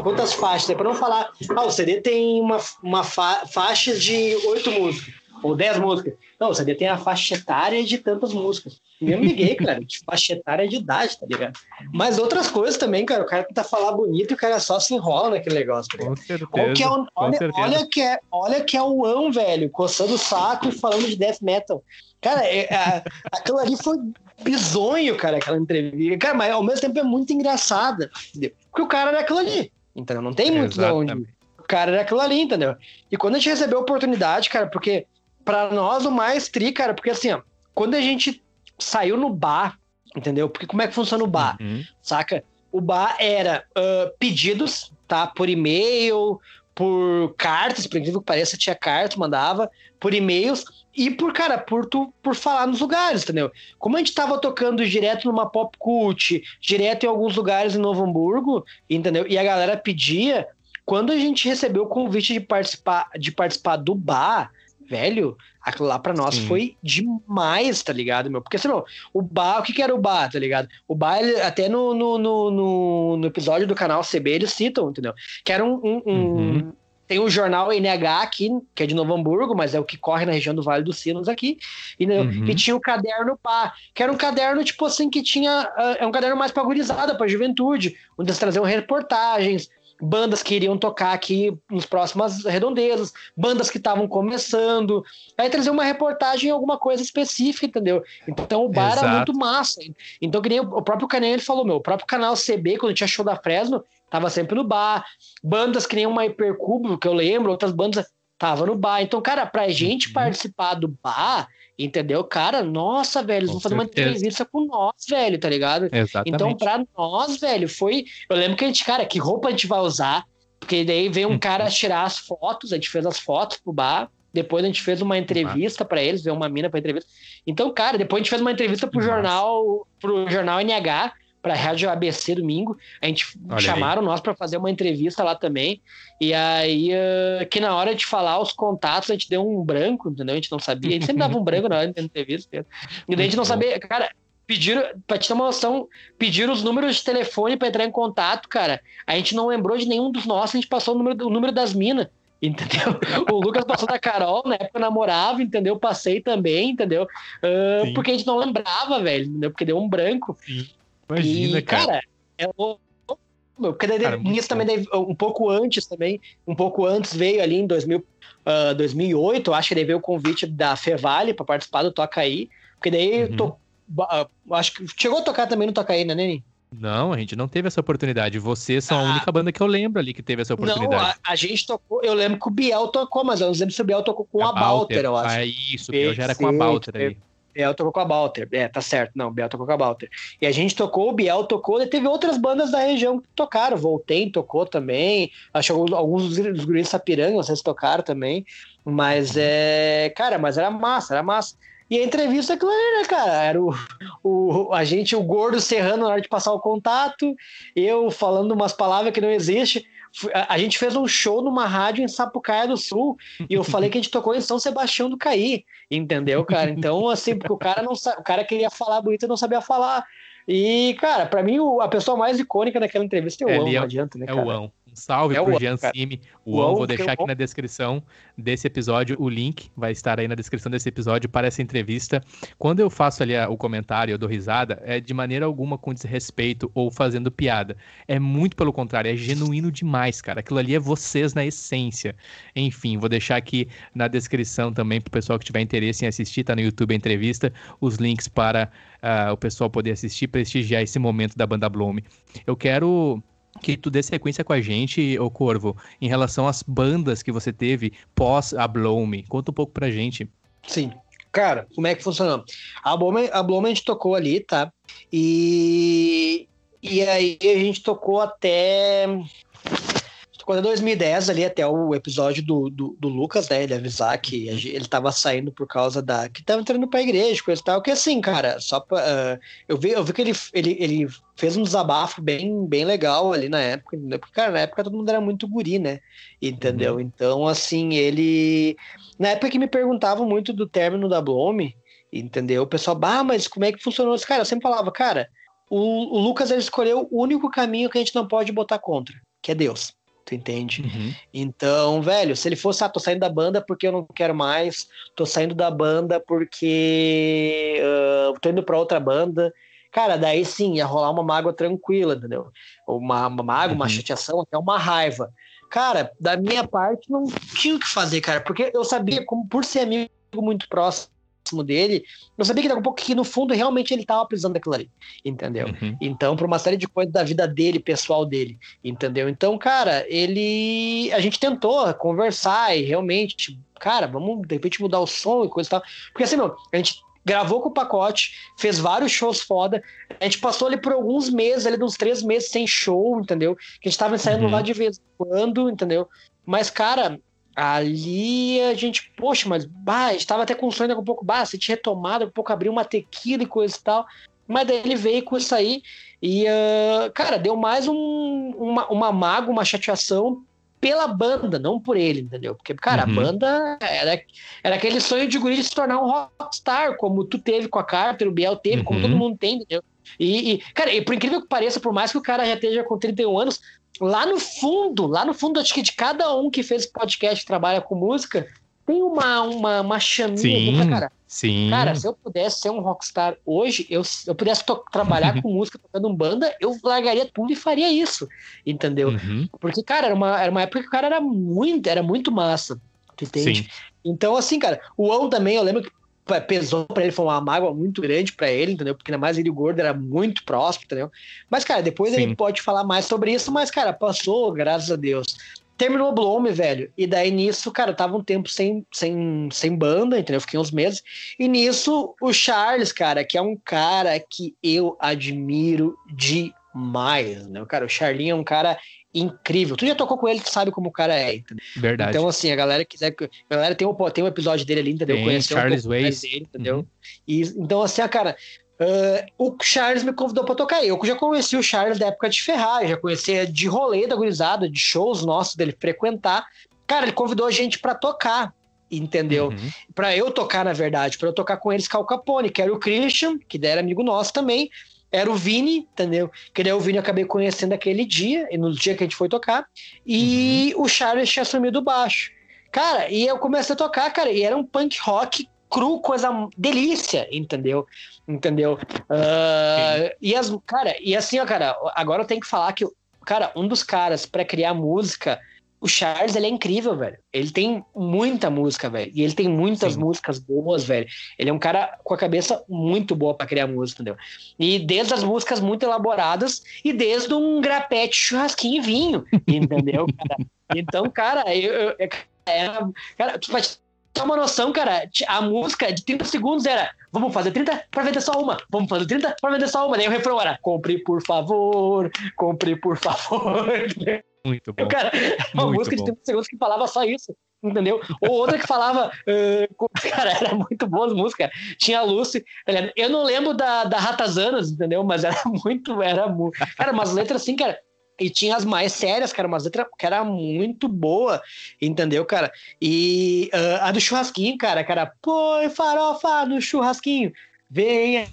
quantas faixas? É para não falar, ah, o CD tem uma, uma fa faixa de oito músicas ou dez músicas. Não, o CD tem a faixa etária de tantas músicas. E eu me liguei, cara, de faixa etária de idade, tá ligado? Mas outras coisas também, cara, o cara tenta falar bonito e o cara só se enrola naquele negócio, tá Com certeza, olha, que é o, olha, olha, que é, olha que é o An, velho, coçando o saco e falando de death metal. Cara, é, é, aquilo ali foi bizonho, cara, aquela entrevista. Cara, mas ao mesmo tempo é muito engraçada. Porque o cara era aquilo ali. Então não tem muito Exatamente. de onde. O cara era aquilo ali, entendeu? E quando a gente recebeu a oportunidade, cara, porque para nós o mais tri, cara, porque assim, ó, quando a gente saiu no bar, entendeu? Porque como é que funciona o bar? Uhum. Saca? O bar era uh, pedidos, tá? Por e-mail, por cartas, por incrível que pareça, tinha cartas, mandava, por e-mails e por, cara, por, tu, por falar nos lugares, entendeu? Como a gente tava tocando direto numa pop cult, direto em alguns lugares em Novo Hamburgo, entendeu? E a galera pedia, quando a gente recebeu o convite de participar, de participar do bar, velho, aquilo lá pra nós Sim. foi demais, tá ligado, meu? Porque, assim, meu, o bar, o que que era o bar, tá ligado? O bar, ele, até no, no, no, no, episódio do canal CB, eles citam, entendeu? Que era um... um, uhum. tem o jornal NH aqui, que é de Novo Hamburgo, mas é o que corre na região do Vale dos Sinos aqui. E, uhum. e tinha o caderno pá, que era um caderno, tipo assim, que tinha. Uh, é um caderno mais pra gurizada, pra juventude, onde eles traziam reportagens, bandas que iriam tocar aqui nos próximas redondezas, bandas que estavam começando, aí trazer uma reportagem alguma coisa específica, entendeu? Então o bar Exato. era muito massa. Então, que nem o próprio Canel ele falou, meu, o próprio canal CB, quando tinha show da Fresno, tava sempre no bar. Bandas que nem uma Hipercubo, que eu lembro, outras bandas tava no bar. Então, cara, pra gente uhum. participar do bar, Entendeu? Cara, nossa, velho, eles vão fazer uma entrevista com nós, velho, tá ligado? Exatamente. Então, pra nós, velho, foi. Eu lembro que a gente, cara, que roupa a gente vai usar? Porque daí veio um uhum. cara tirar as fotos, a gente fez as fotos pro bar. Depois a gente fez uma entrevista para eles, veio uma mina pra entrevista. Então, cara, depois a gente fez uma entrevista pro jornal, pro jornal NH para a Rádio ABC domingo. A gente Olha chamaram aí. nós para fazer uma entrevista lá também. E aí, uh, que na hora de falar os contatos, a gente deu um branco, entendeu? A gente não sabia. A gente sempre dava um branco na hora da entrevista. E daí a gente não sabia, cara. Pediram, pra te ter uma noção, pediram os números de telefone para entrar em contato, cara. A gente não lembrou de nenhum dos nossos, a gente passou o número, o número das minas entendeu? o Lucas passou da Carol, na época eu namorava, entendeu? Passei também, entendeu? Uh, porque a gente não lembrava, velho, entendeu? Porque deu um branco. Sim. Imagina, e, cara. cara é porque daí, cara, isso também daí, um pouco antes também, um pouco antes veio ali em 2000, uh, 2008, acho que daí veio o convite da Fevale para participar do Toca Aí, porque daí uhum. to, uh, acho que chegou a tocar também no Toca Aí, né, Neni? Não, a gente não teve essa oportunidade. Vocês são ah, a única banda que eu lembro ali que teve essa oportunidade. Não, a, a gente tocou, eu lembro que o Biel tocou, mas eu não lembro se o Biel tocou com a, a Balter, eu acho. Ah, isso, o Biel já era com a Balter ali. Biel tocou com a Balter. É, tá certo. Não, Biel tocou com a Balter. E a gente tocou, o Biel tocou, e teve outras bandas da região que tocaram. Voltei tocou também. Acho que alguns dos guris Sapiranga, vocês tocaram também. Mas é. Cara, mas era massa, era massa. E a entrevista, ali, né, cara? Era o, o, a gente, o gordo serrando na hora de passar o contato, eu falando umas palavras que não existem. A gente fez um show numa rádio em Sapucaia do Sul e eu falei que a gente tocou em São Sebastião do Caí, entendeu, cara? Então, assim, porque o cara não o cara queria falar bonito e não sabia falar. E, cara, para mim, a pessoa mais icônica daquela entrevista é o é, Ão, não adianta, né, cara? É o Ão salve é pro Jean Cime. O vou deixar aqui na descrição desse episódio o link, vai estar aí na descrição desse episódio para essa entrevista. Quando eu faço ali o comentário, eu dou risada, é de maneira alguma com desrespeito ou fazendo piada. É muito pelo contrário, é genuíno demais, cara. Aquilo ali é vocês na essência. Enfim, vou deixar aqui na descrição também pro pessoal que tiver interesse em assistir, tá no YouTube a entrevista, os links para uh, o pessoal poder assistir, prestigiar esse momento da banda Bloom. Eu quero que tu dê sequência com a gente, ô Corvo, em relação às bandas que você teve pós a Blow Me. Conta um pouco pra gente. Sim. Cara, como é que funcionou? A Blow Me, a, Blow Me a gente tocou ali, tá? E, e aí a gente tocou até quando 2010 ali, até o episódio do, do, do, Lucas, né? Ele avisar que ele tava saindo por causa da. que tava entrando pra igreja, coisa e tal. Que assim, cara, só pra. Uh, eu, vi, eu vi que ele, ele, ele fez um desabafo bem, bem legal ali na época, entendeu? Porque, cara, na época todo mundo era muito guri, né? Entendeu? Uhum. Então, assim, ele. Na época que me perguntavam muito do término da Blome, entendeu? O pessoal, bah, mas como é que funcionou isso? Cara, eu sempre falava, cara, o, o Lucas ele escolheu o único caminho que a gente não pode botar contra, que é Deus. Tu entende? Uhum. Então, velho, se ele fosse, ah, tô saindo da banda porque eu não quero mais, tô saindo da banda porque uh, tô indo pra outra banda, cara, daí sim, ia rolar uma mágoa tranquila, entendeu? Uma, uma mágoa, uhum. uma chateação, até uma raiva. Cara, da minha parte, não tinha o que fazer, cara, porque eu sabia, como por ser amigo muito próximo, próximo dele, eu sabia que daqui a pouco que no fundo realmente ele estava precisando daquilo ali, entendeu? Uhum. Então, por uma série de coisas da vida dele, pessoal dele, entendeu? Então, cara, ele. A gente tentou conversar e realmente, cara, vamos de repente mudar o som e coisa e tal. Porque assim, meu, a gente gravou com o pacote, fez vários shows foda. A gente passou ali por alguns meses, ali uns três meses sem show, entendeu? Que a gente tava saindo uhum. lá de vez em quando, entendeu? Mas, cara, Ali a gente, poxa, mas bah, estava até com sonho daqui a pouco, bah, se tinha retomado, a pouco abriu uma tequila e coisa e tal. Mas daí ele veio com isso aí e, uh, cara, deu mais um, uma, uma mágoa, uma chateação pela banda, não por ele, entendeu? Porque, cara, uhum. a banda era, era aquele sonho de guri de se tornar um rockstar, como tu teve com a Carter, o Biel teve, uhum. como todo mundo tem, entendeu? E, e, cara, e por incrível que pareça, por mais que o cara já esteja com 31 anos, lá no fundo, lá no fundo, acho que de cada um que fez podcast trabalha com música, tem uma, uma, uma chaminha sim, cara. Sim. Cara, se eu pudesse ser um rockstar hoje, eu, eu pudesse trabalhar com música, tocando um banda, eu largaria tudo e faria isso. Entendeu? Uhum. Porque, cara, era uma, era uma época que o cara era muito, era muito massa. Tu entende? Sim. Então, assim, cara, o Ão também, eu lembro que pesou para ele, foi uma mágoa muito grande para ele, entendeu? Porque ainda mais ele Gordo era muito próximo, entendeu? Mas, cara, depois Sim. ele pode falar mais sobre isso, mas, cara, passou, graças a Deus. Terminou o Blome, velho. E daí nisso, cara, tava um tempo sem, sem, sem banda, entendeu? Fiquei uns meses. E nisso, o Charles, cara, que é um cara que eu admiro demais, né? Cara, o Charlinho é um cara incrível. Tu já tocou com ele, tu sabe como o cara é, entendeu? Verdade. Então, assim, a galera quiser. A galera tem um, tem um episódio dele ali, entendeu? Conheceu Charles um Ways. Dele, entendeu? Uhum. E, então, assim, a cara. Uh, o Charles me convidou para tocar. Eu já conheci o Charles da época de Ferrari, já conhecia de rolê da gurizada, de shows nossos dele frequentar. Cara, ele convidou a gente para tocar, entendeu? Uhum. Para eu tocar, na verdade, para eu tocar com eles Cal Capone, que era o Christian, que era amigo nosso também, era o Vini, entendeu? Que daí o Vini eu acabei conhecendo aquele dia, no dia que a gente foi tocar, e uhum. o Charles tinha assumido o baixo. Cara, e eu comecei a tocar, cara, e era um punk rock cru, coisa delícia, entendeu? Entendeu? Uh, e as, cara, e assim, ó, cara, agora eu tenho que falar que, cara, um dos caras para criar música o Charles, ele é incrível, velho. Ele tem muita música, velho. E ele tem muitas Sim. músicas boas, velho. Ele é um cara com a cabeça muito boa para criar música, entendeu? E desde as músicas muito elaboradas e desde um grapete, churrasquinho e vinho, entendeu, cara? Então, cara, eu, eu, eu era, cara, tu vai ter uma noção, cara, a música de 30 segundos era vamos fazer 30 para vender só uma, vamos fazer 30 para vender só uma. Daí o refrão era compre por favor, compre por favor. Muito bom. Cara, uma muito música bom. de 30 segundos que falava só isso. Entendeu? Ou outra que falava. Uh, cara, era muito boa as músicas. Tinha a Lucy. Eu não lembro da, da Ratazanas, entendeu? Mas era muito. Era, cara, umas letras assim, cara. E tinha as mais sérias, cara, umas letras que era muito boa, entendeu, cara? E uh, a do churrasquinho, cara, cara, põe farofa no churrasquinho. Venha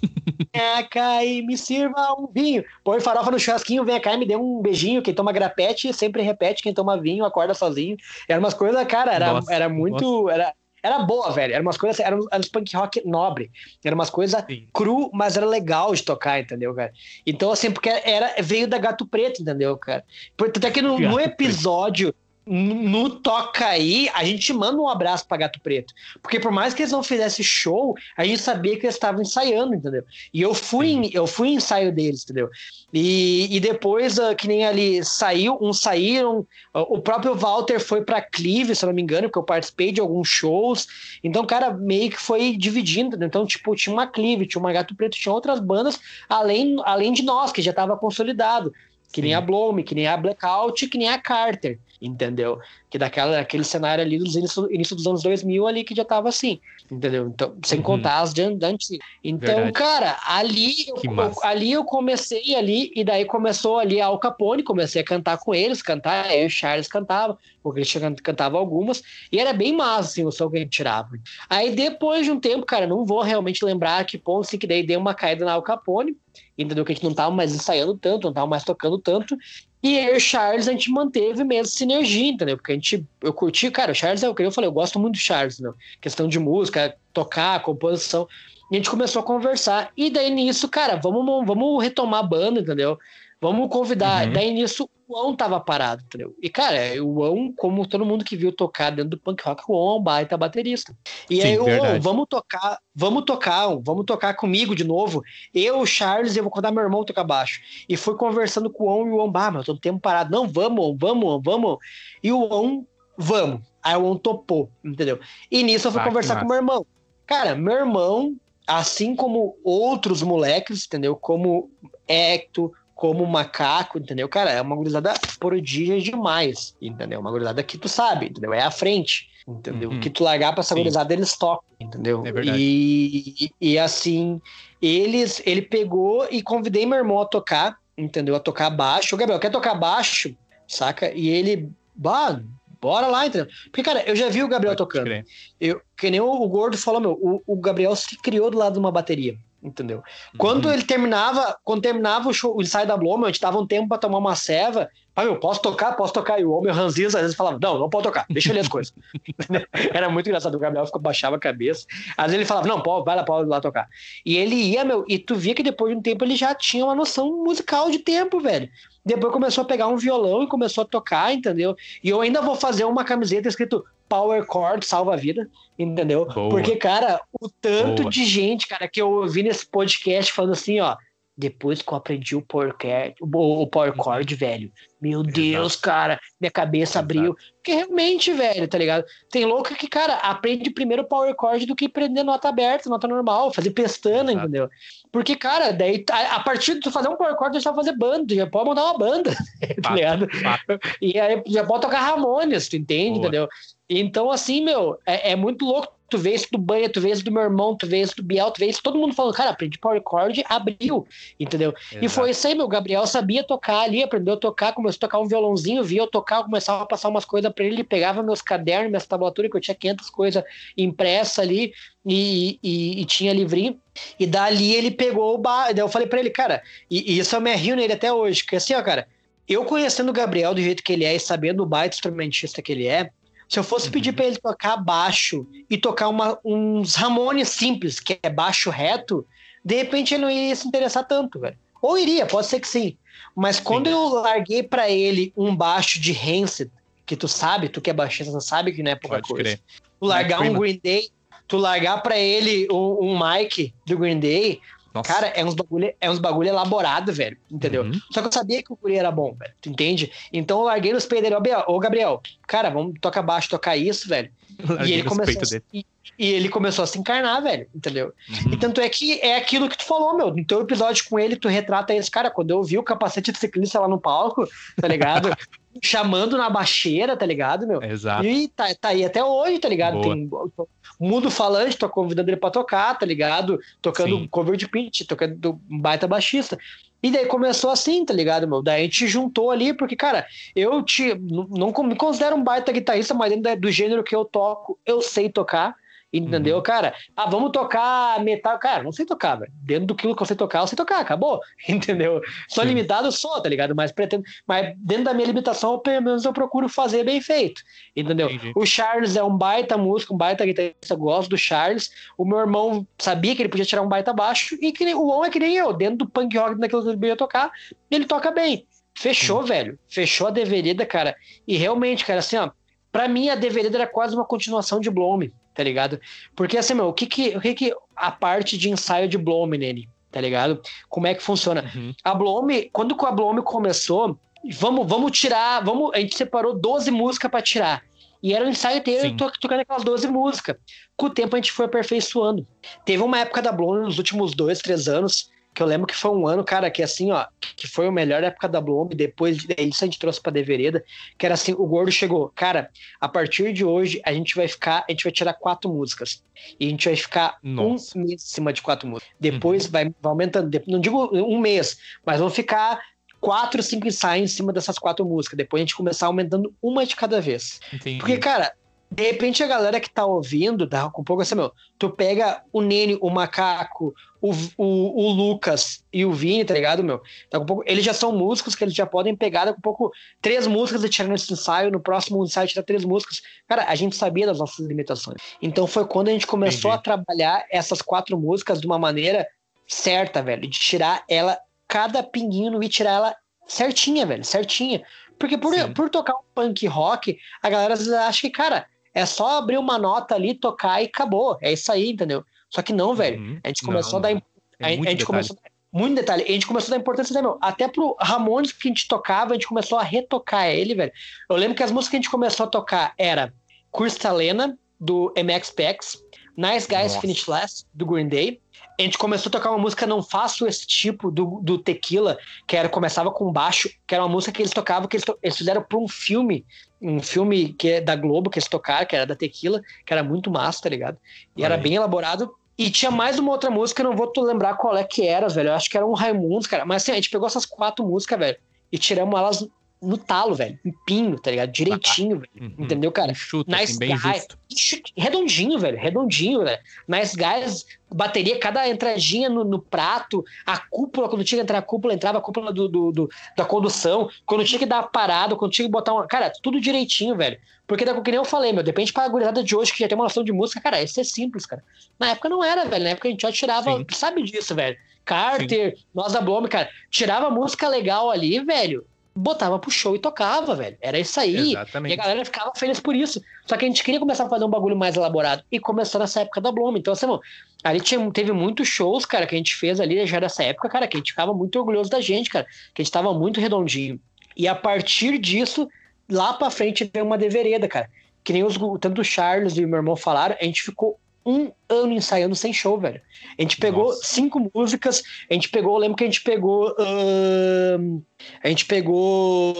cá e me sirva um vinho. Põe farofa no churrasquinho, venha cá e me dê um beijinho. Quem toma grapete sempre repete, quem toma vinho acorda sozinho. Era umas coisas, cara, era, nossa, era muito. Era, era boa, velho. Era umas coisas, era, era uns punk rock nobre. Era umas coisas cru, mas era legal de tocar, entendeu, cara? Então, assim, porque era, veio da Gato Preto, entendeu, cara? Até que no, no episódio. Preto no Toca aí, a gente manda um abraço para Gato Preto. Porque por mais que eles não fizessem show, a gente sabia que eles estavam ensaiando, entendeu? E eu fui, em, eu fui em ensaio deles, entendeu? E, e depois, uh, que nem ali saiu, uns saíram, uh, o próprio Walter foi para Clive, se eu não me engano, porque eu participei de alguns shows. Então, cara, meio que foi dividindo, entendeu? Então, tipo, tinha uma Clive, tinha uma Gato Preto, tinha outras bandas, além, além de nós, que já estava consolidado. Que Sim. nem a Blome, que nem a Blackout, que nem a Carter entendeu? Que daquela, daquele cenário ali dos início, início dos anos 2000 ali que já tava assim, entendeu? Então, sem uhum. contar as de antes. Então, Verdade. cara, ali eu, eu, ali eu comecei ali, e daí começou ali a Al Capone, comecei a cantar com eles, cantar, eu e o Charles cantava, o Christian cantava algumas, e era bem massa, assim, o som que a gente tirava. Aí depois de um tempo, cara, não vou realmente lembrar que ponto, assim, que daí deu uma caída na Al Capone, entendeu? Que a gente não tava mais ensaiando tanto, não tava mais tocando tanto, e eu e o Charles, a gente manteve mesmo sinergia, entendeu? Porque a gente, eu curti, cara, o Charles é o que eu falei, eu gosto muito do Charles, né? Questão de música, tocar, composição. E a gente começou a conversar. E daí nisso, cara, vamos, vamos retomar a banda, entendeu? Vamos convidar. Uhum. Daí nisso, o Ão tava parado, entendeu? E, cara, o Ão, como todo mundo que viu tocar dentro do punk rock, o Ão é um baita baterista. E Sim, aí, o vamos tocar, vamos tocar, vamos tocar comigo de novo. Eu, o Charles, eu vou contar meu irmão tocar baixo. E fui conversando com o Ão e o Ão, bah, meu, tô tempo parado. Não, vamos, vamos, vamos. E o Ão, vamos. Aí o Ão topou, entendeu? E nisso eu fui ah, conversar com meu irmão. Cara, meu irmão, assim como outros moleques, entendeu? Como Hector, como macaco, entendeu? Cara, é uma gurizada prodígia demais, entendeu? Uma gurizada que tu sabe, entendeu? É a frente, entendeu? Uhum. Que tu largar pra essa Sim. gurizada, eles tocam, entendeu? É verdade. E, e, e, assim, eles, ele pegou e convidei meu irmão a tocar, entendeu? A tocar baixo. O Gabriel, quer tocar baixo? Saca? E ele, bah, bora lá, entendeu? Porque, cara, eu já vi o Gabriel Pode tocando. Eu, que nem o, o Gordo falou, meu, o, o Gabriel se criou do lado de uma bateria entendeu? Quando uhum. ele terminava, quando terminava o, show, o ensaio da Bloma, a gente tava um tempo para tomar uma ceva, ah, eu posso tocar? Posso tocar? E o homem Ranziz às vezes falava, não, não pode tocar, deixa ele as coisas. Era muito engraçado, o Gabriel ficou, baixava a cabeça. Às vezes ele falava, não, pode, vai lá, pode lá tocar. E ele ia, meu, e tu via que depois de um tempo ele já tinha uma noção musical de tempo, velho. Depois começou a pegar um violão e começou a tocar, entendeu? E eu ainda vou fazer uma camiseta escrito Power Chord salva a vida, entendeu? Boa. Porque, cara, o tanto Boa. de gente, cara, que eu ouvi nesse podcast falando assim, ó, depois que eu aprendi o Power, o Power uhum. Chord, velho, meu Exato. Deus, cara, minha cabeça Exato. abriu. Porque realmente, velho, tá ligado? Tem louco que, cara, aprende primeiro o Power Chord do que aprender nota aberta, nota normal, fazer pestana, Exato. entendeu? Porque, cara, daí, a, a, partir de tu fazer um Power Chord, tu já fazer banda, já pode montar uma banda, tá ligado? E aí já pode tocar Ramones, tu entende, Boa. entendeu? Então, assim, meu, é, é, muito louco tu vê isso do Banha, tu vê isso do meu irmão, tu vê isso do Biel, tu vê isso, todo mundo falando, cara, aprendi power chord, abriu, entendeu? Exato. E foi isso aí, meu, Gabriel sabia tocar ali, aprendeu a tocar, começou a tocar um violãozinho, via eu tocar, começava a passar umas coisas para ele, ele pegava meus cadernos, minhas tablaturas, que eu tinha 500 coisas impressa ali, e, e, e, tinha livrinho, e dali ele pegou o bar, daí eu falei para ele, cara, e, e, isso eu me rio nele até hoje, porque assim, ó, cara, eu conhecendo o Gabriel do jeito que ele é e sabendo o baita instrumentista que ele é, se eu fosse uhum. pedir para ele tocar baixo e tocar uma, uns Ramones simples, que é baixo reto, de repente ele não iria se interessar tanto, velho. Ou iria, pode ser que sim. Mas quando sim. eu larguei para ele um baixo de Rancid, que tu sabe, tu que é baixista, sabe que não é pouca pode coisa. Crer. Tu largar um Green Day, tu largar para ele um, um Mike do Green Day, nossa. Cara, é uns bagulho, é uns bagulho elaborado, velho. Entendeu? Uhum. Só que eu sabia que o guri era bom, velho. Tu entende? Então eu larguei nos peitos dele. Ô, Gabriel, cara, vamos tocar baixo, tocar isso, velho. E ele, começou a, e, e, ele começou a se encarnar, velho, entendeu? Uhum. E tanto é que é aquilo que tu falou, meu. No teu episódio com ele, tu retrata esse cara. Quando eu vi o capacete de ciclista lá no palco, tá ligado? chamando na baixeira, tá ligado, meu? Exato. E tá, tá aí até hoje, tá ligado? Tem Mundo Falante, tô convidando ele pra tocar, tá ligado? Tocando Sim. cover de pitch, tocando baita baixista. E daí começou assim, tá ligado, meu? Daí a gente juntou ali, porque, cara, eu te, não, não me considero um baita guitarrista, mas dentro do gênero que eu toco, eu sei tocar. Entendeu, uhum. cara? Ah, vamos tocar metal. Cara, não sei tocar, velho. Dentro do que eu sei tocar, eu sei tocar, acabou. Entendeu? Sou Sim. limitado, sou, tá ligado? Mas pretendo. Mas dentro da minha limitação, pelo menos eu procuro fazer bem feito. Entendeu? Entendi. O Charles é um baita músico, um baita guitarrista, gosto do Charles. O meu irmão sabia que ele podia tirar um baita baixo. E que o homem é que nem eu, dentro do punk rock daquilo que ele ia tocar, ele toca bem. Fechou, Sim. velho. Fechou a deverida, cara. E realmente, cara, assim, ó. Pra mim, a deverida era quase uma continuação de Blome tá ligado? Porque assim, meu, o que que, o que que a parte de ensaio de Blome nele, tá ligado? Como é que funciona? Uhum. A Blome, quando a Blome começou, vamos, vamos tirar, vamos, a gente separou 12 músicas para tirar. E era um ensaio inteiro tocando aquelas 12 músicas. Com o tempo a gente foi aperfeiçoando. Teve uma época da Blome nos últimos dois, três anos, que eu lembro que foi um ano, cara, que assim, ó, que foi a melhor época da Bloom, depois disso a gente trouxe pra Devereda, que era assim, o Gordo chegou, cara, a partir de hoje a gente vai ficar, a gente vai tirar quatro músicas, e a gente vai ficar Nossa. um mês em cima de quatro músicas, depois uhum. vai, vai aumentando, não digo um mês, mas vão ficar quatro, cinco ensaios em cima dessas quatro músicas, depois a gente começar aumentando uma de cada vez. Entendi. Porque, cara, de repente a galera que tá ouvindo, dá com um pouco assim, meu, tu pega o Nene, o Macaco, o, o, o, Lucas e o Vini, tá ligado, meu? Tá um pouco, eles já são músicos que eles já podem pegar um pouco três músicas e tirar nesse ensaio, no próximo ensaio tirar três músicas. Cara, a gente sabia das nossas limitações. Então foi quando a gente começou Entendi. a trabalhar essas quatro músicas de uma maneira certa, velho, de tirar ela, cada pinguinho e tirar ela certinha, velho, certinha. Porque por, por tocar um punk rock, a galera acha que, cara, é só abrir uma nota ali, tocar e acabou. É isso aí, entendeu? Só que não, velho. Uhum. A gente começou não, a dar. É a, a, gente detalhe. começou. Muito detalhe. A gente começou a dar importância também, meu. Até pro Ramones que a gente tocava, a gente começou a retocar ele, velho. Eu lembro que as músicas que a gente começou a tocar era Cristalena, do MXPX, Nice Guys Nossa. Finish Last, do Green Day. A gente começou a tocar uma música Não Faço Esse Tipo, do, do Tequila, que era, começava com baixo, que era uma música que eles tocavam, que eles, eles fizeram para um filme, um filme que é da Globo, que eles tocaram, que era da Tequila, que era muito massa, tá ligado? E era bem elaborado. E tinha mais uma outra música, não vou lembrar qual é que era, velho. Eu acho que era um Raimundos, cara. Mas assim, a gente pegou essas quatro músicas, velho, e tiramos elas no talo, velho. Em pinho, tá ligado? Direitinho, velho. Uhum. Entendeu, cara? Chuto, nice assim, bem justo. Redondinho, velho. Redondinho, velho. Nice guys, bateria, cada entradinha no, no, prato, a cúpula, quando tinha que entrar a cúpula, entrava a cúpula do, do, do, da condução, quando tinha que dar parada, quando tinha que botar uma. Cara, tudo direitinho, velho. Porque, que nem eu falei, meu, depende pra gurizada de hoje que já tem uma noção de música, cara, isso é simples, cara. Na época não era, velho. Na época a gente já tirava, Sim. sabe disso, velho. Carter, Sim. Nós da Blome, cara, tirava música legal ali, velho botava pro show e tocava, velho. Era isso aí. Exatamente. E a galera ficava feliz por isso. Só que a gente queria começar a fazer um bagulho mais elaborado. E começou nessa época da Bloma. Então, assim, mano, ali tinha, teve muitos shows, cara, que a gente fez ali já nessa época, cara, que a gente ficava muito orgulhoso da gente, cara. Que a gente tava muito redondinho. E a partir disso, lá pra frente veio uma devereda, cara. Que nem os, tanto o Charles e o meu irmão falaram, a gente ficou um ano ensaiando sem show, velho. A gente pegou Nossa. cinco músicas, a gente pegou, eu lembro que a gente pegou. Uh, a gente pegou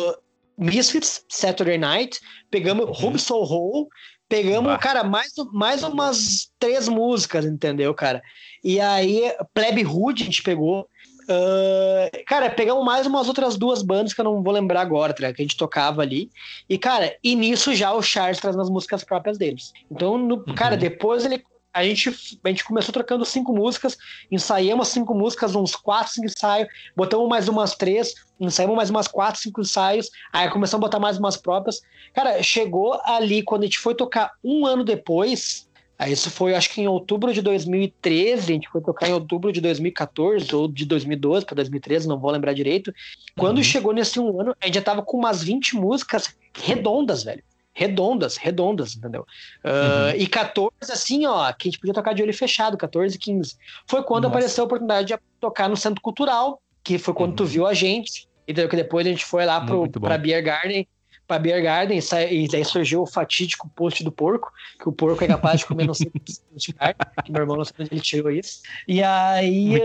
Misfits, Saturday Night, pegamos uhum. Home Soul Hole, Pegamos, bah. cara, mais, mais umas três músicas, entendeu, cara? E aí, Plebe Hood a gente pegou. Uh, cara, pegamos mais umas outras duas bandas que eu não vou lembrar agora, tá, que a gente tocava ali. E, cara, e nisso já o Charles traz as músicas próprias deles. Então, no, uhum. cara, depois ele a gente, a gente começou trocando cinco músicas, ensaiamos cinco músicas, uns quatro, cinco ensaios, botamos mais umas três, ensaiamos mais umas quatro, cinco ensaios, aí começamos a botar mais umas próprias. Cara, chegou ali, quando a gente foi tocar um ano depois, aí isso foi acho que em outubro de 2013, a gente foi tocar em outubro de 2014 ou de 2012 para 2013, não vou lembrar direito. Quando uhum. chegou nesse um ano, a gente já tava com umas 20 músicas redondas, velho redondas, redondas, entendeu? Uh, uhum. E 14, assim, ó, que a gente podia tocar de olho fechado, 14, 15. Foi quando Nossa. apareceu a oportunidade de tocar no Centro Cultural, que foi quando uhum. tu viu a gente, e daí que depois a gente foi lá pro, pra Beer Garden, pra Beer Garden, e daí surgiu o fatídico post do porco, que o porco é capaz de comer não sei de carne, que meu irmão não sabe onde ele tirou isso. E aí...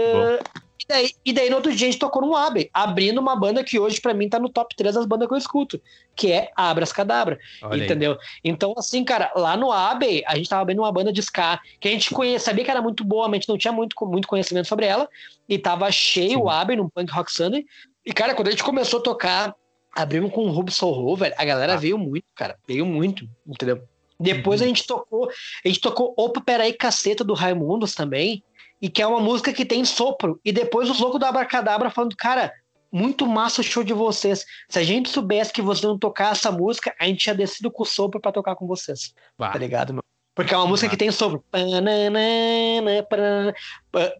Daí, e daí no outro dia a gente tocou no Abbey, abrindo uma banda que hoje para mim tá no top 3 das bandas que eu escuto, que é Abras Cadabra, Olha entendeu? Aí. Então assim, cara, lá no Abbey a gente tava abrindo uma banda de ska, que a gente conhecia, sabia que era muito boa, mas a gente não tinha muito, muito conhecimento sobre ela, e tava cheio Sim. o Abbey no Punk Rock Sunday, e cara, quando a gente começou a tocar, abrimos com o Ruby Soul velho, a galera ah. veio muito, cara, veio muito, entendeu? Depois uhum. a gente tocou, a gente tocou Opa Peraí Caceta do Raimundos também, e que é uma música que tem sopro. E depois os loucos do Abracadabra falando, cara, muito massa o show de vocês. Se a gente soubesse que vocês não tocar essa música, a gente tinha descido com o sopro para tocar com vocês. Bah. Tá ligado, meu? Porque é uma música que tem sopro.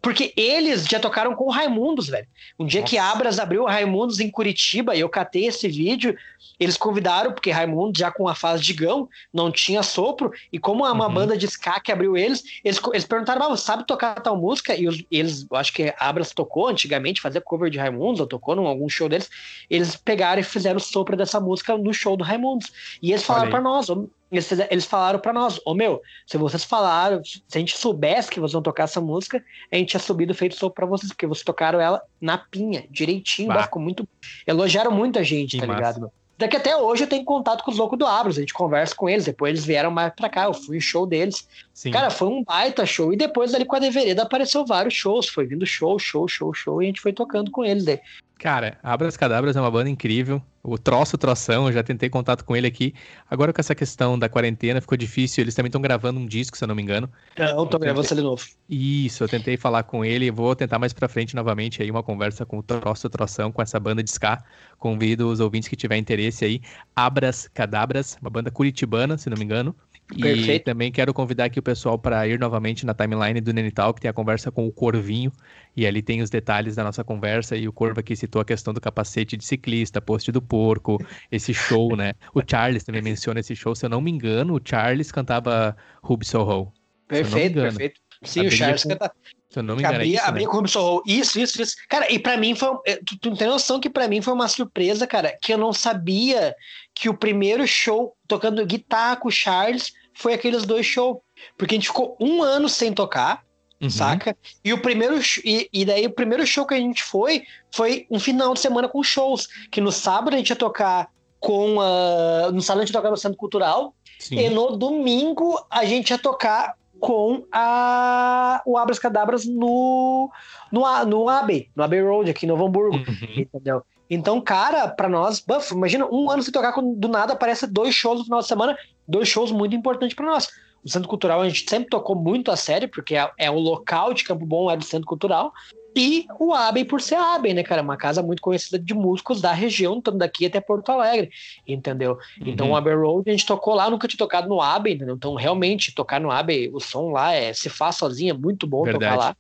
Porque eles já tocaram com o Raimundos, velho. Um dia Nossa. que Abras abriu o Raimundos em Curitiba e eu catei esse vídeo, eles convidaram, porque Raimundo, já com a fase de gão, não tinha sopro, e como é uma uhum. banda de ska que abriu eles, eles, eles perguntaram, ah, você sabe tocar tal música? E os, eles, eu acho que Abras tocou antigamente, fazia cover de Raimundos, ou tocou em algum show deles, eles pegaram e fizeram o sopro dessa música no show do Raimundos. E eles falaram para nós, eles, eles falaram para nós, ô oh, meu, se vocês falaram, se a gente soubesse que vocês vão tocar essa música, a gente tinha subido feito sopro pra vocês, porque vocês tocaram ela na pinha, direitinho, bah. ficou muito. Elogiaram muita gente, que tá massa. ligado, meu? Daqui até hoje eu tenho contato com os loucos do Abros, a gente conversa com eles, depois eles vieram mais pra cá, eu fui em show deles. Sim. Cara, foi um baita show, e depois ali com a Devereda apareceu vários shows, foi vindo show, show, show, show, e a gente foi tocando com eles daí. Cara, Abras Cadabras é uma banda incrível. O Troço Troção, eu já tentei contato com ele aqui. Agora com essa questão da quarentena ficou difícil. Eles também estão gravando um disco, se eu não me engano. Não, tô gravando tentei... de novo. Isso, eu tentei falar com ele. Vou tentar mais pra frente novamente aí uma conversa com o Troço Troção, com essa banda de ska. Convido os ouvintes que tiverem interesse aí. Abras Cadabras, uma banda curitibana, se não me engano. E também quero convidar aqui o pessoal para ir novamente na timeline do Nenital, que tem a conversa com o Corvinho, e ali tem os detalhes da nossa conversa, e o Corvo aqui citou a questão do capacete de ciclista, post do porco, esse show, né? O Charles também menciona esse show, se eu não me engano, o Charles cantava Ruby Soho. Perfeito, perfeito. Sim, o Charles com... canta. Se eu não me engano, abria, é isso, abria né? com o Ruby Soho. Isso, isso, isso. Cara, e para mim foi. Eh, tu, tu tem noção que para mim foi uma surpresa, cara, que eu não sabia que o primeiro show tocando guitarra com o Charles foi aqueles dois shows. Porque a gente ficou um ano sem tocar, uhum. saca? E o primeiro e, e, daí o primeiro show que a gente foi foi um final de semana com shows. Que no sábado a gente ia tocar com a. No sábado a gente tocar no Centro Cultural. Sim. E no domingo a gente ia tocar com a, o Abras Cadabras no, no, no AB, no AB Road, aqui em Novo Hamburgo. Uhum. Entendeu? Então, cara, para nós, buff, imagina um ano sem tocar, do nada aparece dois shows no final de semana, dois shows muito importantes para nós. O Centro Cultural a gente sempre tocou muito a sério, porque é, é o local de Campo Bom, é do Centro Cultural. E o Aben por ser Aben, né, cara? Uma casa muito conhecida de músicos da região, tanto daqui até Porto Alegre, entendeu? Uhum. Então o Abbey Road a gente tocou lá, nunca tinha tocado no Aben, entendeu? Então realmente tocar no Aben, o som lá é se faz sozinho, é muito bom Verdade. tocar lá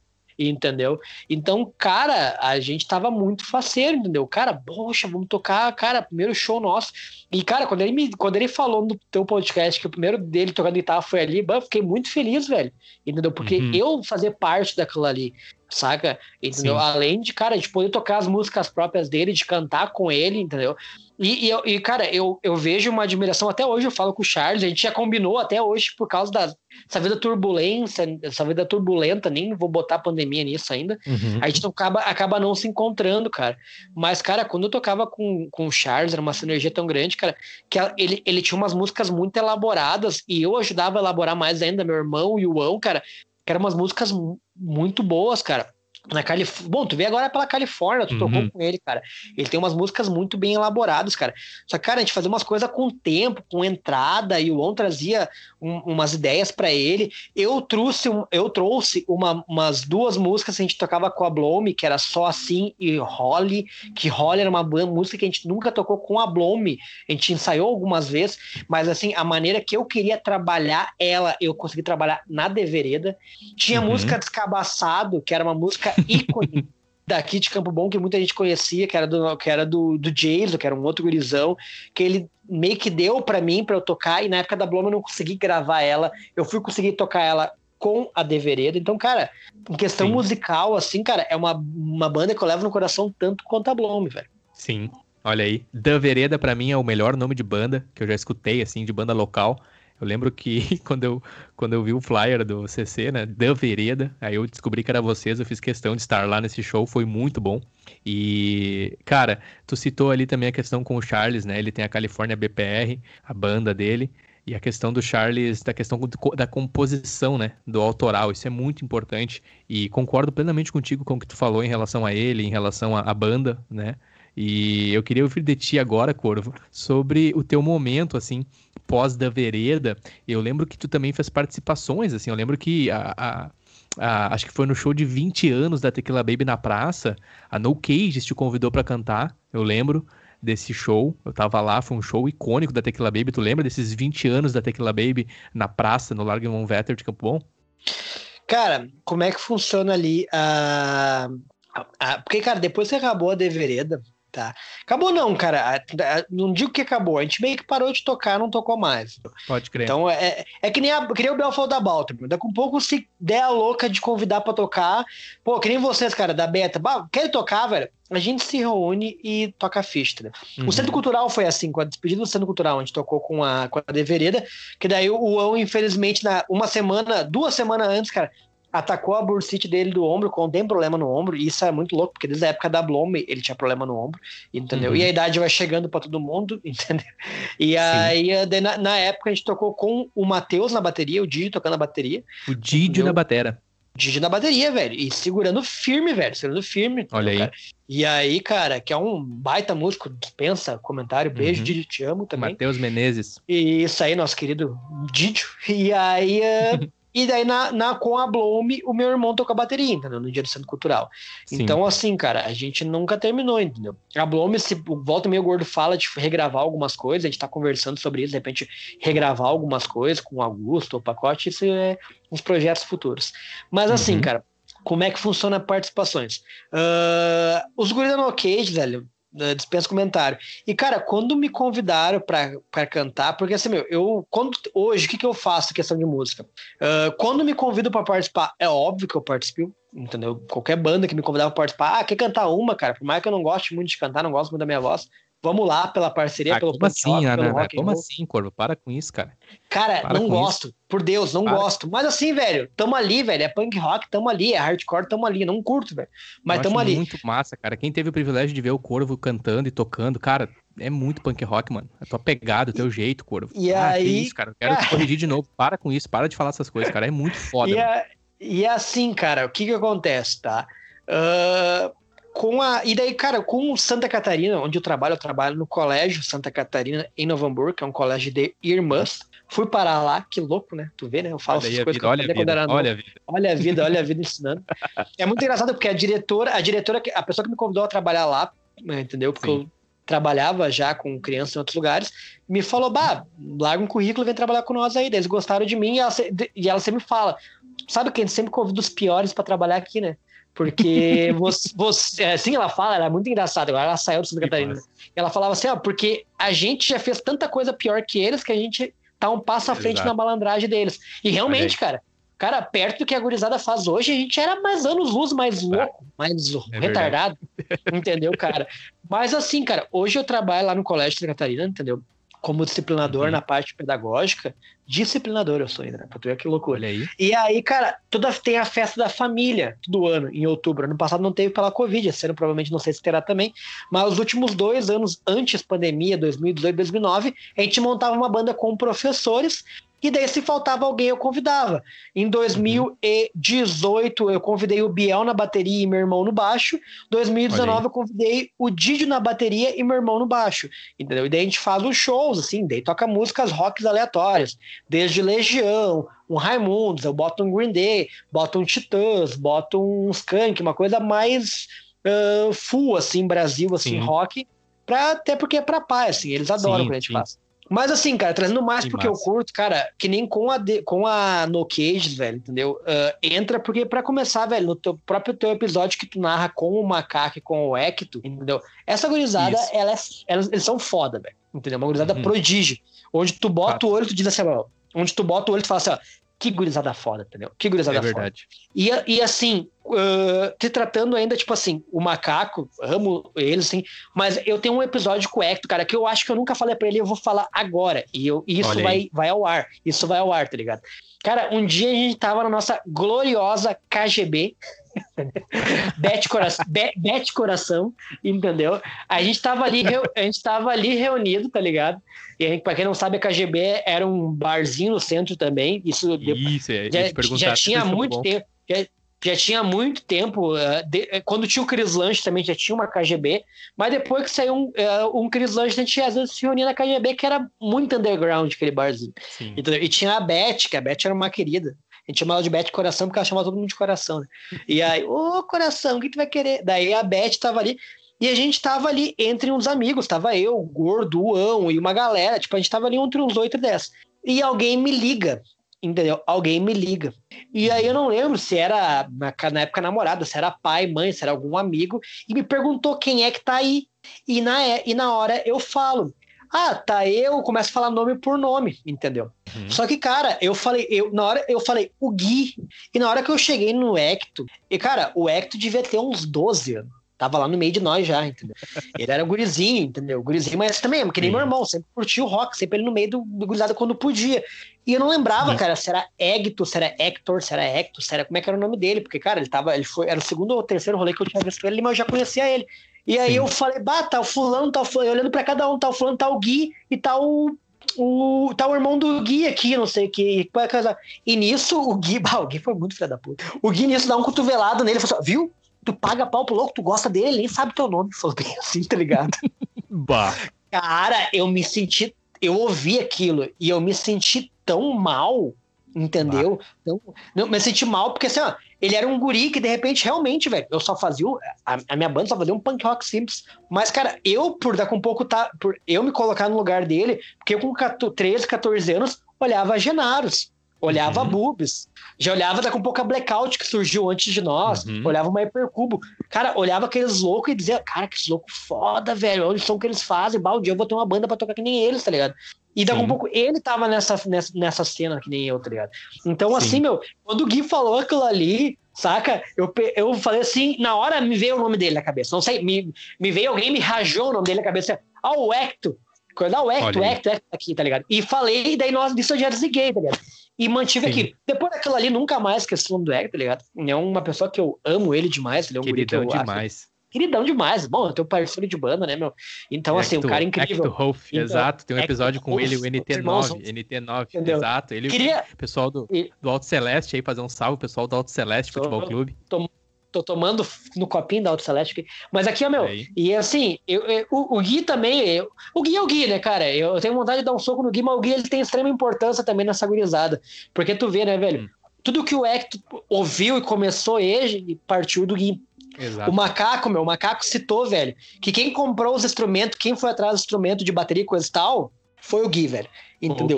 entendeu? Então, cara, a gente tava muito faceiro, entendeu? Cara, poxa, vamos tocar, cara, primeiro show nosso. E, cara, quando ele, me, quando ele falou no teu podcast que o primeiro dele tocando guitarra foi ali, eu fiquei muito feliz, velho, entendeu? Porque uhum. eu fazer parte daquilo ali, saca? Entendeu? Sim. Além de, cara, de poder tocar as músicas próprias dele, de cantar com ele, entendeu? E, e, e, cara, eu, eu vejo uma admiração até hoje, eu falo com o Charles, a gente já combinou até hoje por causa dessa vida turbulência, essa vida turbulenta, nem vou botar pandemia nisso ainda. Uhum. A gente acaba, acaba não se encontrando, cara. Mas, cara, quando eu tocava com, com o Charles, era uma sinergia tão grande, cara, que ele, ele tinha umas músicas muito elaboradas e eu ajudava a elaborar mais ainda, meu irmão e o cara, que eram umas músicas muito boas, cara na Calif... Bom, tu vê agora pela Califórnia, tu uhum. tocou com ele, cara. Ele tem umas músicas muito bem elaboradas, cara. Só que, cara, a gente fazia umas coisas com tempo, com entrada, e o On trazia um, umas ideias para ele. Eu trouxe, eu trouxe uma, umas duas músicas que a gente tocava com a Blome, que era Só Assim e Holly, que Holly era uma música que a gente nunca tocou com a Blome. A gente ensaiou algumas vezes, mas assim, a maneira que eu queria trabalhar ela, eu consegui trabalhar na Devereda. Tinha uhum. música Descabaçado, que era uma música ícone daqui de Campo Bom que muita gente conhecia, que era do, que era do, do Jason, que era um outro gurizão, que ele meio que deu para mim para eu tocar, e na época da Bloma eu não consegui gravar ela, eu fui conseguir tocar ela com a Devereda. Então, cara, em questão Sim. musical, assim, cara, é uma, uma banda que eu levo no coração tanto quanto a Blome, velho. Sim, olha aí. Da Vereda, para mim, é o melhor nome de banda que eu já escutei, assim, de banda local. Eu lembro que quando eu, quando eu vi o flyer do CC, né, da Vereda, aí eu descobri que era vocês, eu fiz questão de estar lá nesse show, foi muito bom. E, cara, tu citou ali também a questão com o Charles, né, ele tem a California BPR, a banda dele, e a questão do Charles, da questão da composição, né, do autoral, isso é muito importante. E concordo plenamente contigo com o que tu falou em relação a ele, em relação à banda, né, e eu queria ouvir de ti agora, Corvo, sobre o teu momento, assim, pós da vereda. Eu lembro que tu também fez participações, assim, eu lembro que a, a, a, acho que foi no show de 20 anos da Tequila Baby na praça, a No Cage te convidou para cantar, eu lembro desse show, eu tava lá, foi um show icônico da Tequila Baby, tu lembra desses 20 anos da Tequila Baby na praça, no Largo Von Vetter de Campo Bom? Cara, como é que funciona ali a... Porque, cara, depois que acabou a De Vereda, Tá. Acabou não, cara. Não digo que acabou. A gente meio que parou de tocar, não tocou mais. Pode crer. Então é, é que nem, a, que nem o Belfort da Baltimore. Daqui um pouco, se der a louca de convidar para tocar, pô, que nem vocês, cara, da Beta. Bah, quer tocar, velho? A gente se reúne e toca ficha, né? Uhum. O Centro Cultural foi assim, com a despedida do Centro Cultural, a gente tocou com a, com a Devereda, que daí o Ão, infelizmente, na, uma semana, duas semanas antes, cara, atacou a bursite dele do ombro, com tem problema no ombro, e isso é muito louco, porque desde a época da Blome ele tinha problema no ombro, entendeu? Uhum. E a idade vai chegando para todo mundo, entendeu? E Sim. aí, na, na, época, a gente tocou com o Matheus na bateria, o Didi tocando a bateria. O Didi na batera. Didi na bateria, velho, e segurando firme, velho, segurando firme. Olha aí. Cara. E aí, cara, que é um baita músico, dispensa comentário, beijo, uhum. Didi, te amo também. Matheus Menezes. E isso aí, nosso querido Didi. E aí, E daí, na, na, com a Blome, o meu irmão tocou a bateria, entendeu? No dia do Centro Cultural. Sim. Então, assim, cara, a gente nunca terminou, entendeu? A Blome, se volta meio gordo fala de regravar algumas coisas, a gente tá conversando sobre isso, de repente, regravar algumas coisas com o Augusto ou pacote, isso é uns projetos futuros. Mas, assim, uhum. cara, como é que funciona participações? Uh, os guris da No Cage, velho, dispensa comentário. E, cara, quando me convidaram para cantar, porque assim, meu, eu. Quando, hoje, o que, que eu faço questão de música? Uh, quando me convido para participar, é óbvio que eu participo, entendeu? Qualquer banda que me convidava para participar, ah, quer cantar uma, cara? Por mais que eu não goste muito de cantar, não gosto muito da minha voz, Vamos lá pela parceria, ah, pelo como assim, rock, pelo rock Como assim, Corvo? Para com isso, cara. Cara, Para não gosto. Isso. Por Deus, não Para. gosto. Mas assim, velho, tamo ali, velho. É punk rock, tamo ali. É hardcore, tamo ali. Não curto, velho. Mas Eu tamo ali. muito massa, cara. Quem teve o privilégio de ver o Corvo cantando e tocando, cara, é muito punk rock, mano. A tua pegada, o teu jeito, Corvo. E ah, aí... Que isso, cara. Eu quero te corrigir de novo. Para com isso. Para de falar essas coisas, cara. É muito foda. E, é... e é assim, cara, o que que acontece, tá? Uh, com a. E daí, cara, com Santa Catarina, onde eu trabalho, eu trabalho no Colégio Santa Catarina, em Novo Hamburgo, que é um colégio de irmãs. Fui parar lá, que louco, né? Tu vê, né? Eu falo olha essas coisas vida, olha, a vida, olha a vida. Olha a vida, olha a vida ensinando. É muito engraçado porque a diretora, a diretora, a pessoa que me convidou a trabalhar lá, né, entendeu? Porque Sim. eu trabalhava já com crianças em outros lugares, me falou, bah, larga um currículo e vem trabalhar com nós aí. Eles gostaram de mim e ela, e ela sempre fala, sabe que a gente sempre convida os piores para trabalhar aqui, né? Porque você, você, assim ela fala, era muito engraçado. Agora ela saiu do Santa Catarina. Ela falava assim, ó, porque a gente já fez tanta coisa pior que eles que a gente tá um passo à frente Exato. na malandragem deles. E realmente, cara, cara, perto do que a gurizada faz hoje, a gente era mais anos luz, mais louco, mais é retardado. entendeu, cara? Mas assim, cara, hoje eu trabalho lá no Colégio de Catarina, entendeu? Como disciplinador uhum. na parte pedagógica. Disciplinador eu sou ainda, né? Pra tu ver que loucura. Olha aí. E aí, cara, toda, tem a festa da família todo ano, em outubro. Ano passado não teve pela Covid, esse ano provavelmente não sei se terá também. Mas os últimos dois anos antes pandemia, 2018, 2009, a gente montava uma banda com professores e daí, se faltava alguém, eu convidava. Em 2018, eu convidei o Biel na bateria e meu irmão no baixo. 2019, eu convidei o Didio na bateria e meu irmão no baixo. Entendeu? E daí a gente faz os shows, assim, daí toca músicas rocks aleatórias. Desde Legião, um Raimundos, eu boto um Green Day, boto um Titãs, boto um Skunk, uma coisa mais uh, full, assim, Brasil, assim, sim. rock. Pra, até porque é pra pai, assim, eles adoram sim, quando a gente sim. faz. Mas assim, cara, trazendo mais que porque massa. eu curto, cara, que nem com a, de, com a No Cages, velho, entendeu? Uh, entra porque, para começar, velho, no teu, próprio teu episódio que tu narra com o Macaco e com o Ecto, entendeu? Essa gurizada, ela é, elas, eles são foda, velho, entendeu? Uma gurizada uhum. prodígio. Onde tu bota Fato. o olho, tu diz assim, ó, onde tu bota o olho, tu fala assim, ó, que gurizada foda, entendeu? Que gurizada é verdade. foda. E, e assim, uh, te tratando ainda, tipo assim, o macaco, amo ele, assim, mas eu tenho um episódio com o Hector, cara, que eu acho que eu nunca falei pra ele, eu vou falar agora. E eu, isso vai, vai ao ar. Isso vai ao ar, tá ligado? Cara, um dia a gente tava na nossa gloriosa KGB. Bete coração, Bete coração, entendeu? A gente tava ali, a gente tava ali reunido, tá ligado? E gente, pra quem não sabe, a KGB era um barzinho no centro também. Isso, Isso é, já, já tinha muito tempo. Já, já, tinha muito tempo. Uh, de, eh, quando tinha o Cris Lanche também já tinha uma KGB. Mas depois que saiu um, uh, um Cris Lanche, a gente às vezes se reunia na KGB, que era muito underground aquele barzinho. E tinha a Beth, que a Beth era uma querida. A gente chamava ela de Beth Coração, porque ela chamava todo mundo de coração, né? E aí, ô oh, coração, o que tu vai querer? Daí a Beth tava ali. E a gente tava ali entre uns amigos, tava eu, o Gordo, o Ão e uma galera, tipo, a gente tava ali entre uns oito e dez. E alguém me liga, entendeu? Alguém me liga. E aí eu não lembro se era, na, na época namorada, se era pai, mãe, se era algum amigo, e me perguntou quem é que tá aí. E na, e na hora eu falo, ah, tá, eu começo a falar nome por nome, entendeu? Uhum. Só que, cara, eu falei, eu, na hora eu falei o Gui, e na hora que eu cheguei no Hecto, e cara, o Hecto devia ter uns 12 anos. Tava lá no meio de nós já, entendeu? Ele era gurizinho, entendeu? Gurizinho, mas também, que nem Sim. meu irmão, sempre curtiu o rock, sempre ele no meio do, do gurizada quando podia. E eu não lembrava, Sim. cara, se era Hector, se era Hector, se era Hector, se era como é que era o nome dele, porque, cara, ele tava, ele foi, era o segundo ou terceiro rolê que eu tinha visto ele, mas eu já conhecia ele. E aí Sim. eu falei, bah, tá o fulano, tá o fulano, olhando pra cada um, tá o fulano, tá o Gui e tá o o, tá o irmão do Gui aqui, não sei o que. E nisso, o Gui, bah, o Gui foi muito filho da puta. O Gui nisso dá um cotovelado nele falou assim: viu? tu paga pau pro louco, tu gosta dele, ele nem sabe teu nome. Falou bem assim, tá ligado? bah. Cara, eu me senti. Eu ouvi aquilo e eu me senti tão mal, entendeu? Então, não, me senti mal porque assim, ó, ele era um guri que de repente realmente, velho, eu só fazia. A, a, minha banda só fazia um punk rock simples. Mas, cara, eu, por daqui um pouco, tá. Por eu me colocar no lugar dele, porque eu com 13, 14 anos olhava Genaros olhava uhum. Boobs, já olhava daqui um pouco a Blackout que surgiu antes de nós, uhum. olhava uma Hypercubo. Cara, olhava aqueles loucos e dizia, cara, que louco foda, velho, olha o som que eles fazem, dia eu vou ter uma banda pra tocar que nem eles, tá ligado? E daqui Sim. um pouco ele tava nessa, nessa, nessa cena que nem eu, tá ligado? Então, Sim. assim, meu, quando o Gui falou aquilo ali, saca? Eu, eu falei assim, na hora me veio o nome dele na cabeça. Não sei, me, me veio alguém, me rajou o nome dele na cabeça. Ah, o Hector. Não, o Hector, o Hector, Hector aqui, tá ligado? E falei, e daí nós disso eu já desliguei, tá ligado? E mantive Sim. aqui. Depois daquilo ali, nunca mais questão do Hector, tá ligado? É uma pessoa que eu amo ele demais. Ele é um Queridão demais. Acho. Queridão demais. Bom, eu tenho parceiro de banda, né, meu? Então, assim, o cara é incrível. Hector Wolf, então, exato. Tem um episódio Hector com ele, o NT9. NT9, entendeu? exato. Ele, Queria... pessoal do, do Alto Celeste aí, fazer um salve, pessoal do Alto Celeste Futebol Clube. Tô, tô tomando no copinho da Alto Celeste. Mas aqui, ó, meu, e assim, eu, eu, o, o, Gui também, eu, o Gui é o Gui, né, cara? Eu, tenho vontade de dar um soco no Gui, mas o Gui ele tem extrema importância também nessa gurizada. Porque tu vê, né, velho? Hum. Tudo que o Hector ouviu e começou ele, partiu do Gui. Exato. O macaco, meu, o macaco citou, velho, que quem comprou os instrumentos, quem foi atrás do instrumento de bateria e coisa e tal, foi o Gui, velho. Entendeu?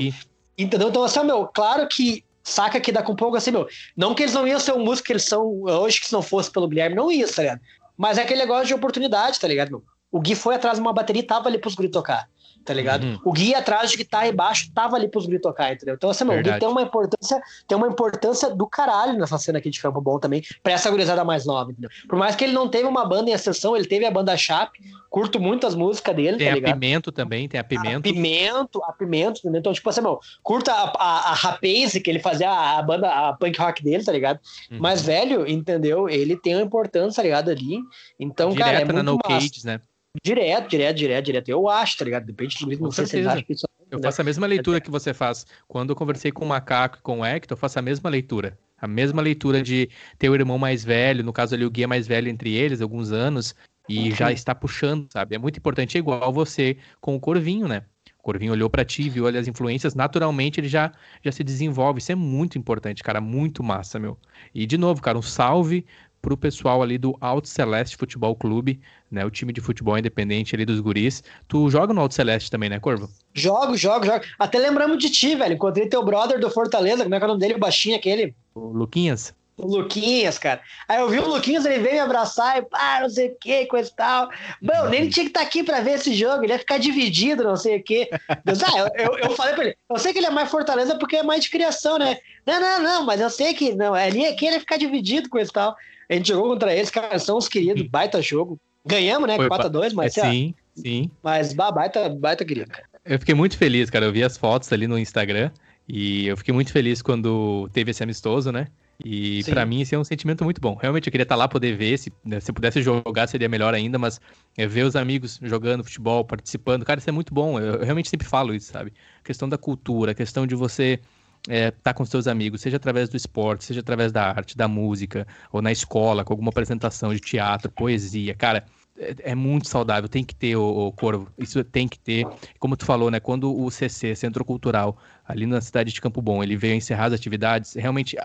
Entendeu? Então, assim, meu, claro que saca que dá com pouco assim, meu. Não que eles não iam ser um músico que eles são hoje, que se não fosse pelo Guilherme, não ia, tá ligado? Mas é aquele negócio de oportunidade, tá ligado, meu? O Gui foi atrás de uma bateria e tava ali pros guri tocar. Tá ligado? Uhum. O Gui atrás de guitarra e baixo tava ali pros Gui tocar, entendeu? Então, assim, meu, o Gui tem uma importância, tem uma importância do caralho nessa cena aqui de Campo Bom também, pra essa gurizada mais nova, entendeu? Por mais que ele não teve uma banda em exceção, ele teve a banda Chape, curto muito as músicas dele, tem tá ligado? Tem a Pimento também, tem a Pimento. A Pimento, a Pimento, entendeu? Então, tipo assim, meu, curta a, a, a Rapaze, que ele fazia a, a, banda, a punk rock dele, tá ligado? Uhum. Mas, velho, entendeu? Ele tem uma importância, tá ligado, ali. Então, Direto cara, é muito na no massa. Cages, né? Direto, direto, direto, direto. Eu acho, tá ligado? Depende do grupo, não sei se eles acham que isso Eu faço a mesma leitura que você faz. Quando eu conversei com o Macaco e com o Hector, eu faço a mesma leitura. A mesma leitura de ter o irmão mais velho, no caso ali o guia mais velho entre eles, alguns anos, e já está puxando, sabe? É muito importante, é igual você com o Corvinho, né? O Corvinho olhou para ti, viu olha as influências, naturalmente ele já, já se desenvolve. Isso é muito importante, cara, muito massa, meu. E de novo, cara, um salve pro pessoal ali do Alto Celeste Futebol Clube, né? O time de futebol independente ali dos guris. Tu joga no Alto Celeste também, né, Corvo? Jogo, jogo, jogo. Até lembramos de ti, velho. Encontrei teu brother do Fortaleza, como é que é o nome dele? O baixinho aquele. O Luquinhas. O Luquinhas, cara. Aí eu vi o Luquinhas, ele veio me abraçar e pá, não sei o que, coisa e tal. Mano, nem tinha que estar tá aqui pra ver esse jogo, ele ia ficar dividido, não sei o que. Deus, ah, eu, eu, eu, falei pra ele, eu sei que ele é mais Fortaleza porque é mais de criação, né? Não, não, não, mas eu sei que não, ali aqui ele ia ficar dividido, coisa e tal. A gente jogou contra eles, cara, são os queridos, baita jogo. Ganhamos, né? 4x2, mas. É, sim, sim. Mas baita, baita querido, cara. Eu fiquei muito feliz, cara. Eu vi as fotos ali no Instagram e eu fiquei muito feliz quando teve esse amistoso, né? E para mim esse é um sentimento muito bom. Realmente eu queria estar tá lá poder ver, se, né, se pudesse jogar seria melhor ainda, mas é, ver os amigos jogando futebol, participando, cara, isso é muito bom. Eu, eu realmente sempre falo isso, sabe? A questão da cultura, a questão de você é, tá com seus amigos, seja através do esporte, seja através da arte, da música, ou na escola, com alguma apresentação de teatro, poesia, cara, é, é muito saudável, tem que ter o, o, Corvo, isso tem que ter. Como tu falou, né, quando o CC, Centro Cultural, ali na cidade de Campo Bom, ele veio encerrar as atividades, realmente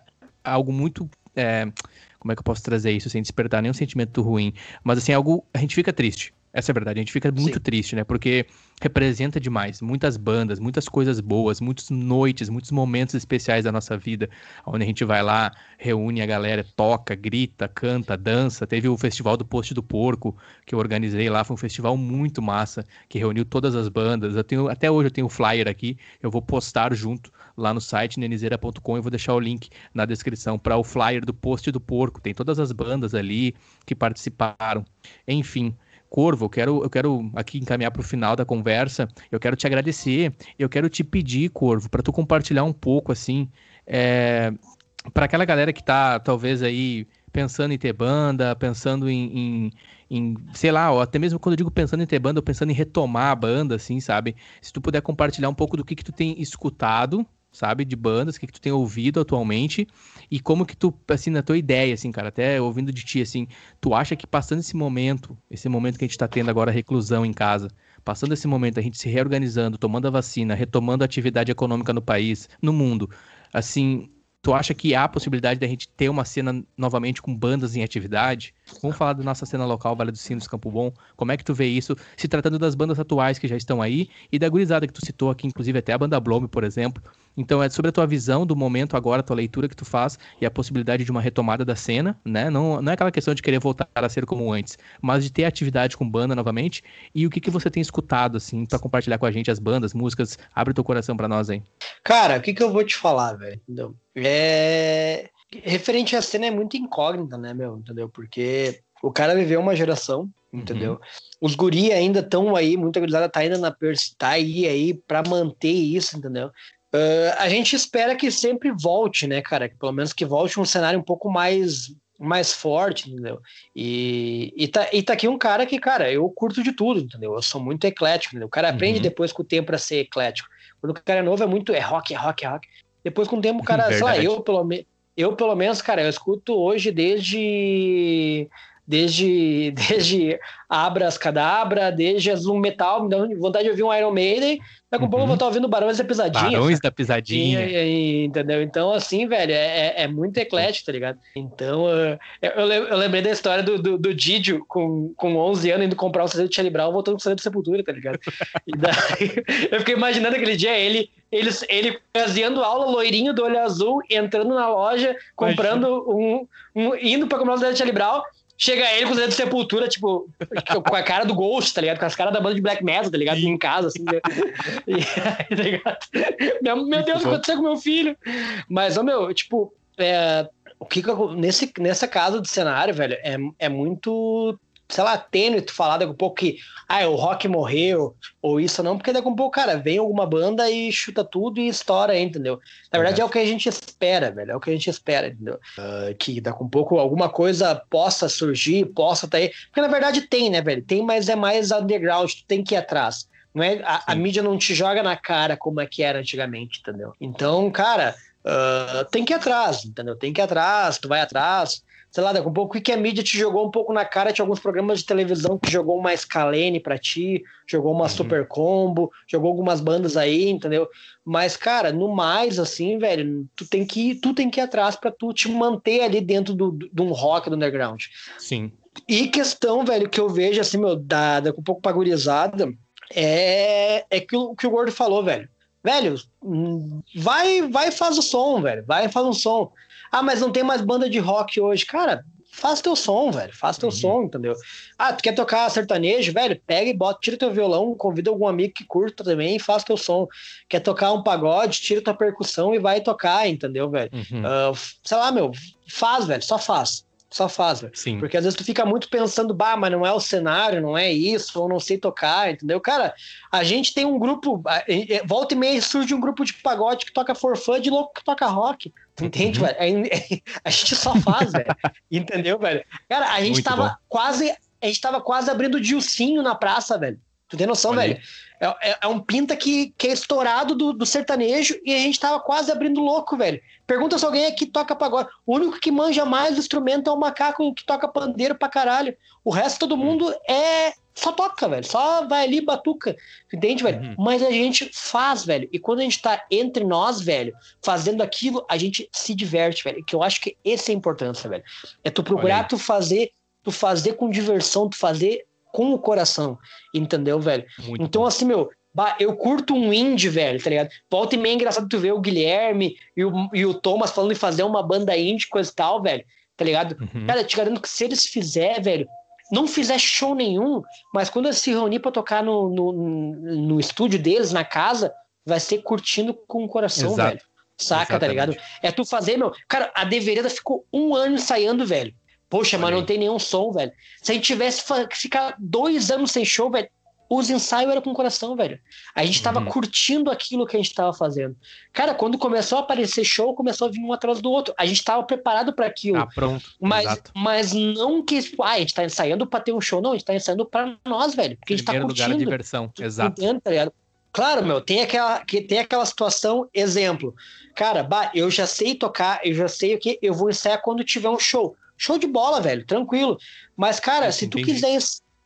algo muito... É, como é que eu posso trazer isso sem despertar nenhum sentimento ruim? Mas assim, algo a gente fica triste. Essa é a verdade. A gente fica muito Sim. triste, né? Porque representa demais. Muitas bandas, muitas coisas boas, muitas noites, muitos momentos especiais da nossa vida, onde a gente vai lá, reúne a galera, toca, grita, canta, dança. Teve o Festival do Poste do Porco, que eu organizei lá. Foi um festival muito massa, que reuniu todas as bandas. Eu tenho, até hoje eu tenho o flyer aqui. Eu vou postar junto lá no site nenizeira.com e vou deixar o link na descrição para o flyer do Poste do Porco. Tem todas as bandas ali que participaram. Enfim. Corvo, eu quero, eu quero aqui encaminhar para o final da conversa. Eu quero te agradecer. Eu quero te pedir, Corvo, para tu compartilhar um pouco assim, é, para aquela galera que está talvez aí pensando em ter banda, pensando em, em, em, sei lá, até mesmo quando eu digo pensando em ter banda, ou pensando em retomar a banda, assim, sabe? Se tu puder compartilhar um pouco do que, que tu tem escutado, sabe, de bandas, o que, que tu tem ouvido atualmente e como que tu, assim, na tua ideia, assim, cara, até ouvindo de ti, assim, tu acha que passando esse momento, esse momento que a gente tá tendo agora, reclusão em casa, passando esse momento, a gente se reorganizando, tomando a vacina, retomando a atividade econômica no país, no mundo, assim, Tu acha que há possibilidade da gente ter uma cena novamente com bandas em atividade? Vamos falar da nossa cena local, Vale dos Sinos, Campo Bom. Como é que tu vê isso, se tratando das bandas atuais que já estão aí e da gurizada que tu citou aqui, inclusive até a banda Blome, por exemplo. Então é sobre a tua visão do momento agora, a tua leitura que tu faz e a possibilidade de uma retomada da cena, né? Não, não é aquela questão de querer voltar a ser como antes, mas de ter atividade com banda novamente e o que, que você tem escutado, assim, para compartilhar com a gente as bandas, músicas. Abre teu coração para nós aí. Cara, o que, que eu vou te falar, velho? É. Referente à cena é muito incógnita, né, meu? Entendeu? Porque o cara viveu uma geração, entendeu? Uhum. Os guri ainda estão aí, muita gurizada tá ainda na tá aí aí para manter isso, entendeu? Uh, a gente espera que sempre volte, né, cara? Que pelo menos que volte um cenário um pouco mais mais forte, entendeu? E, e, tá, e tá aqui um cara que, cara, eu curto de tudo, entendeu? Eu sou muito eclético, entendeu? O cara aprende uhum. depois com o tempo a ser eclético. Quando o cara é novo é muito, é rock, é rock, é rock. Depois com o tempo o cara, sei lá, eu pelo, eu pelo menos, cara, eu escuto hoje desde desde, desde Abras Cadabra, desde Zoom Metal, me dá vontade de ouvir um Iron Maiden, daqui a uhum. pouco eu vou estar ouvindo Barões da Pisadinha. Barões da Pisadinha. E, e, entendeu? Então, assim, velho, é, é, é muito eclético, tá ligado? Então, uh, eu, eu, lembrei da história do, do, do Didio, com, com 11 anos, indo comprar um CD do Charlie Brown, voltando com o CD do Sepultura, tá ligado? E daí, eu fiquei imaginando aquele dia, ele ele, ele fazendo aula, loirinho do olho azul, entrando na loja, comprando um, um indo para comprar um CD do Charlie Brown, chega ele com os dedos de sepultura, tipo, com a cara do Ghost, tá ligado? Com as caras da banda de black metal, tá ligado? Em casa, assim. Né? Tá ligado? Meu, meu Deus, o que aconteceu com meu filho? Mas, ó, meu, tipo, é, o que, que nesse, nessa casa de cenário, velho, é, é muito sei lá, tênue tu falar daqui a pouco que ah, o rock morreu, ou isso não, porque daqui a pouco, cara, vem alguma banda e chuta tudo e estoura, entendeu? Na verdade é, é o que a gente espera, velho, é o que a gente espera, entendeu? Uh, que daqui a pouco alguma coisa possa surgir, possa tá aí, porque na verdade tem, né, velho? Tem, mas é mais underground, tu tem que ir atrás. Não é, a, a mídia não te joga na cara como é que era antigamente, entendeu? Então, cara, uh, tem que ir atrás, entendeu? Tem que ir atrás, tu vai atrás, sei lá, daqui um pouco, o que a mídia te jogou um pouco na cara, tinha alguns programas de televisão que jogou uma Scalene pra ti, jogou uma uhum. Super Combo, jogou algumas bandas aí, entendeu? Mas, cara, no mais, assim, velho, tu tem que ir, tu tem que ir atrás pra tu te manter ali dentro do, do, de um rock do underground. Sim. E questão, velho, que eu vejo, assim, meu, da, da um pouco pagurizada, é, é que o que o Gordo falou, velho. Velho, hum, vai, vai faz o som, velho. Vai e faz um som. Ah, mas não tem mais banda de rock hoje. Cara, faz teu som, velho. Faz teu uhum. som, entendeu? Ah, tu quer tocar sertanejo, velho? Pega e bota, tira teu violão, convida algum amigo que curta também e faz teu som. Quer tocar um pagode, tira tua percussão e vai tocar, entendeu, velho? Uhum. Uh, sei lá, meu, faz, velho, só faz. Só faz, velho. Sim. Porque às vezes tu fica muito pensando, bah, mas não é o cenário, não é isso, ou não sei tocar, entendeu? Cara, a gente tem um grupo, volta e meia surge um grupo de pagode que toca forfã de louco que toca rock. Tu entende, uhum. velho? A, gente só faz, velho. Entendeu, velho? Cara, a gente muito tava bom. quase. A gente tava quase abrindo o Dilcinho na praça, velho. Tu tem noção, Olha velho? É, é, é, um pinta que, que é estourado do, do, sertanejo e a gente tava quase abrindo louco, velho. Pergunta se alguém aqui toca pagode. O único que manja mais do instrumento é o macaco que toca pandeiro pra caralho. O resto todo mundo é. Só toca, velho. Só vai ali batuca. Entende, velho? Uhum. Mas a gente faz, velho. E quando a gente tá entre nós, velho, fazendo aquilo, a gente se diverte, velho. Que eu acho que essa é a importância, velho. É tu procurar tu fazer, tu fazer com diversão, tu fazer com o coração, entendeu, velho? Muito então, bom. assim, meu, eu curto um indie, velho, tá ligado? Volta e meia é engraçado tu ver o Guilherme e o, e o Thomas falando em fazer uma banda indie, coisa e tal, velho, tá ligado? Uhum. Cara, te garanto que se eles fizer, velho, não fizer show nenhum, mas quando eles se reunir pra tocar no, no, no estúdio deles, na casa, vai ser curtindo com o coração, Exato. velho. Saca, Exatamente. tá ligado? É tu fazer, meu. Cara, a Devereda ficou um ano ensaiando, velho. Poxa, mas não tem nenhum som, velho. Se a gente tivesse que ficar dois anos sem show, velho, os ensaios eram com o coração, velho. A gente tava uhum. curtindo aquilo que a gente tava fazendo. Cara, quando começou a aparecer show, começou a vir um atrás do outro. A gente tava preparado para aquilo. Ah, pronto. Mas, mas não que, tipo, ah, a gente tá ensaiando pra ter um show. Não, a gente tá ensaiando pra nós, velho. Porque Primeiro a gente tá curtindo. lugar de diversão, exato. Tá? Claro, meu, tem aquela, que tem aquela situação, exemplo. Cara, bah, eu já sei tocar, eu já sei o que, eu vou ensaiar quando tiver um show. Show de bola, velho, tranquilo. Mas, cara, se tu quiser,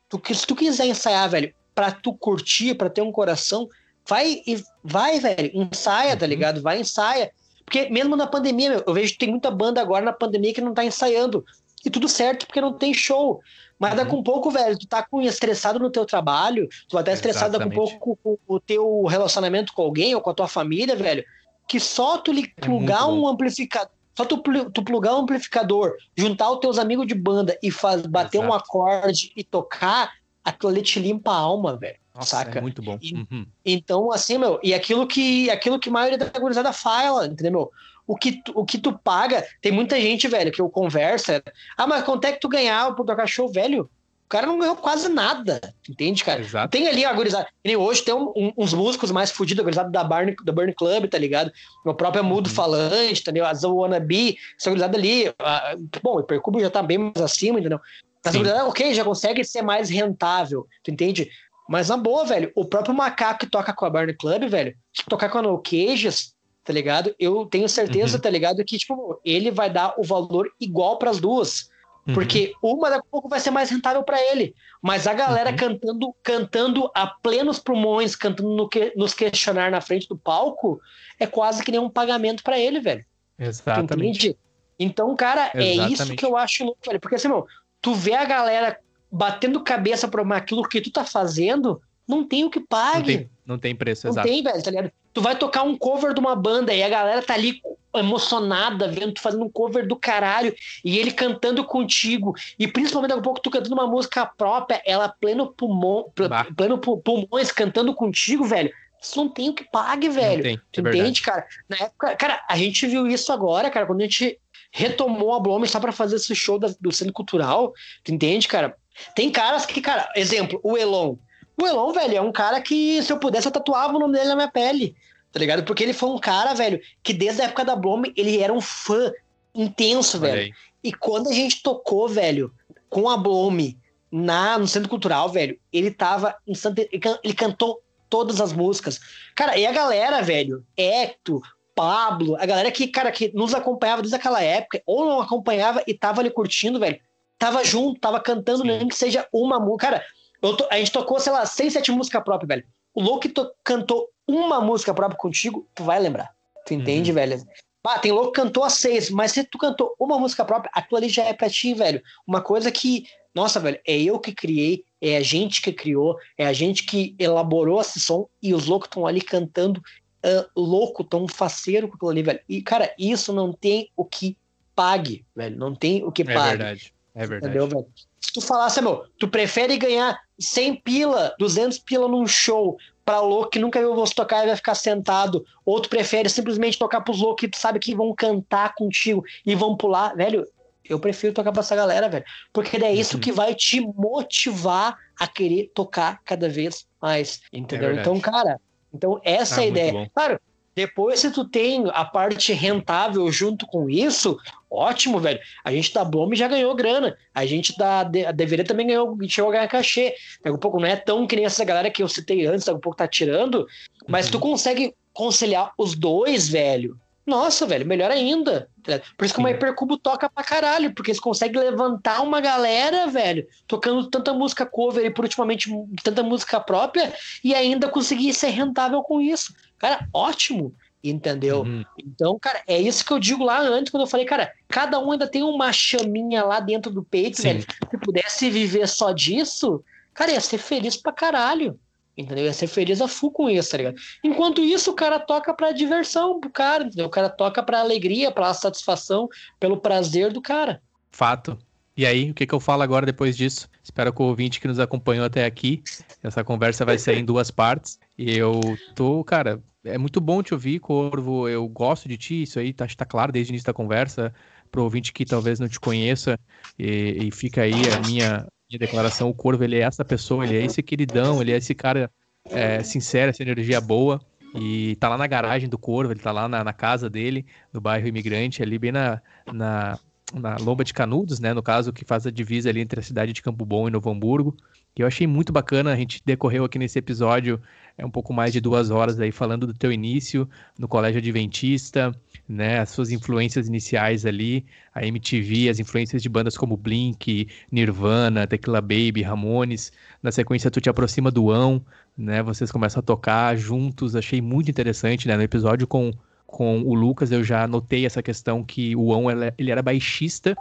tu, se tu quiser ensaiar, velho, pra tu curtir, pra ter um coração, vai e vai, velho, ensaia, tá uhum. tá ligado? Vai, ensaia. Porque mesmo na pandemia, meu, eu vejo que tem muita banda agora na pandemia que não tá ensaiando. E tudo certo, porque não tem show. Mas uhum. daqui um pouco, velho, tu tá com, estressado no teu trabalho, tu vai estar estressado daqui um pouco com, com, o teu relacionamento com alguém ou com a tua família, velho, que só tu lhe é plugar um amplificador só tu, tu plugar um amplificador, juntar os teus amigos de banda e faz, bater Exato. um acorde e tocar, aquilo ali te limpa a alma, velho. Saca? É muito bom. Uhum. Então, assim, meu, e aquilo que, aquilo que a maioria da gurizada fala, entendeu, meu? O que, tu, o que tu paga, tem muita gente, velho, que eu conversa. Ah, mas quanto é que tu ganhava por tocar show, velho? cara não ganhou quase nada, entende, cara? Exato. Tem ali a gurizada. E hoje tem um, um, uns músicos mais fudidos, a gurizada da Burn, da Burn Club, tá ligado? Meu próprio Mudo uhum. Falante, entendeu? A Wannabe, essa gurizada ali. A, bom, o Percubo já tá bem mais acima, entendeu? Mas a gurizada, ok, já consegue ser mais rentável, tu entende? Mas na boa, velho, o próprio Macaco que toca com a Burn Club, velho, que tocar com a No Cages, tá ligado? Eu tenho certeza, uhum. tá ligado, que, tipo, ele vai dar o valor igual para as duas. Uhum. Porque uma daqui a pouco vai ser mais rentável para ele. Mas a galera uhum. cantando cantando a plenos pulmões, cantando no que, nos questionar na frente do palco, é quase que nem um pagamento para ele, velho. Exatamente. Então, cara, Exatamente. é isso que eu acho louco, velho. Porque assim, meu, tu vê a galera batendo cabeça pra aquilo que tu tá fazendo, não tem o que pague. Não tem, não tem preço, não exato. Não tem, velho, tá ligado? tu vai tocar um cover de uma banda e a galera tá ali emocionada vendo tu fazendo um cover do caralho e ele cantando contigo e principalmente daqui a pouco tu cantando uma música própria, ela pleno pulmão, pleno pulmões cantando contigo, velho. Isso não tem o que pague, velho. Tem, é entende, cara? Na época, cara, a gente viu isso agora, cara, quando a gente retomou a Blome só para fazer esse show da, do centro cultural, tu entende, cara? Tem caras que, cara, exemplo, o Elon. O Elon, velho, é um cara que, se eu pudesse, eu tatuava o nome dele na minha pele, tá ligado? Porque ele foi um cara, velho, que desde a época da Blome, ele era um fã intenso, velho. E quando a gente tocou, velho, com a Blome na, no Centro Cultural, velho, ele tava em Santa... Ele cantou todas as músicas. Cara, e a galera, velho, Hector, Pablo, a galera que, cara, que nos acompanhava desde aquela época, ou não acompanhava e tava ali curtindo, velho, tava junto, tava cantando, nem que seja uma música. Cara, to, a gente tocou, sei lá, seis, sete músicas próprias, velho. O Louco cantou uma música própria contigo, tu vai lembrar. Tu entende, uhum. velho? Ah, tem louco que cantou a seis, mas se tu cantou uma música própria, aquilo ali já é pra ti, velho. Uma coisa que, nossa, velho, é eu que criei, é a gente que criou, é a gente que elaborou esse som e os loucos estão ali cantando uh, louco, tão faceiro com aquilo ali, velho. E, cara, isso não tem o que pague, velho. Não tem o que é pague. É verdade. É verdade. Entendeu, velho? Se tu falasse, meu, tu prefere ganhar 100 pila, 200 pila num show pra louco que nunca viu você tocar e vai ficar sentado, ou tu prefere simplesmente tocar pros loucos que tu sabe que vão cantar contigo e vão pular, velho, eu prefiro tocar pra essa galera, velho. Porque é isso uhum. que vai te motivar a querer tocar cada vez mais. Entendeu? É então, cara, então, essa ah, é a ideia. Claro, depois, se tu tem a parte rentável junto com isso, ótimo, velho. A gente da Blome já ganhou grana. A gente da deveria também ganhou, chegou a ganhar cachê. Daqui a pouco não é tão que nem essa galera que eu citei antes, daqui a pouco tá tirando. Mas uhum. tu consegue conciliar os dois, velho. Nossa, velho, melhor ainda. Por isso que o Hypercubo toca pra caralho, porque eles conseguem levantar uma galera, velho, tocando tanta música cover e por ultimamente tanta música própria e ainda conseguir ser rentável com isso. Cara, ótimo. Entendeu? Uhum. Então, cara, é isso que eu digo lá antes, quando eu falei, cara, cada um ainda tem uma chaminha lá dentro do peito, Sim. velho. Se pudesse viver só disso, cara, ia ser feliz pra caralho. Entendeu? Ia ser feliz a full com isso, tá ligado? Enquanto isso, o cara toca pra diversão do cara, entendeu? O cara toca pra alegria, pra satisfação, pelo prazer do cara. Fato. E aí, o que, que eu falo agora depois disso? Espero que o ouvinte que nos acompanhou até aqui, essa conversa vai sair em duas partes. E eu tô, cara, é muito bom te ouvir, Corvo. Eu gosto de ti, isso aí tá, tá claro desde o início da conversa. Pro ouvinte que talvez não te conheça, e, e fica aí a minha, de declaração, o Corvo, ele é essa pessoa, ele é esse queridão, ele é esse cara é, sincero, essa energia boa. E tá lá na garagem do Corvo, ele tá lá na, na casa dele, no bairro Imigrante, ali bem na, na, na Lomba de Canudos, né? No caso, que faz a divisa ali entre a cidade de Campo Bom e Novo Hamburgo. Que eu achei muito bacana, a gente decorreu aqui nesse episódio é um pouco mais de duas horas aí falando do teu início no colégio adventista, né, as suas influências iniciais ali, a MTV, as influências de bandas como Blink, Nirvana, Tequila Baby, Ramones. Na sequência tu te aproxima do Ão, né, vocês começam a tocar juntos, achei muito interessante, né, no episódio com com o Lucas eu já notei essa questão que o Ão ele era baixista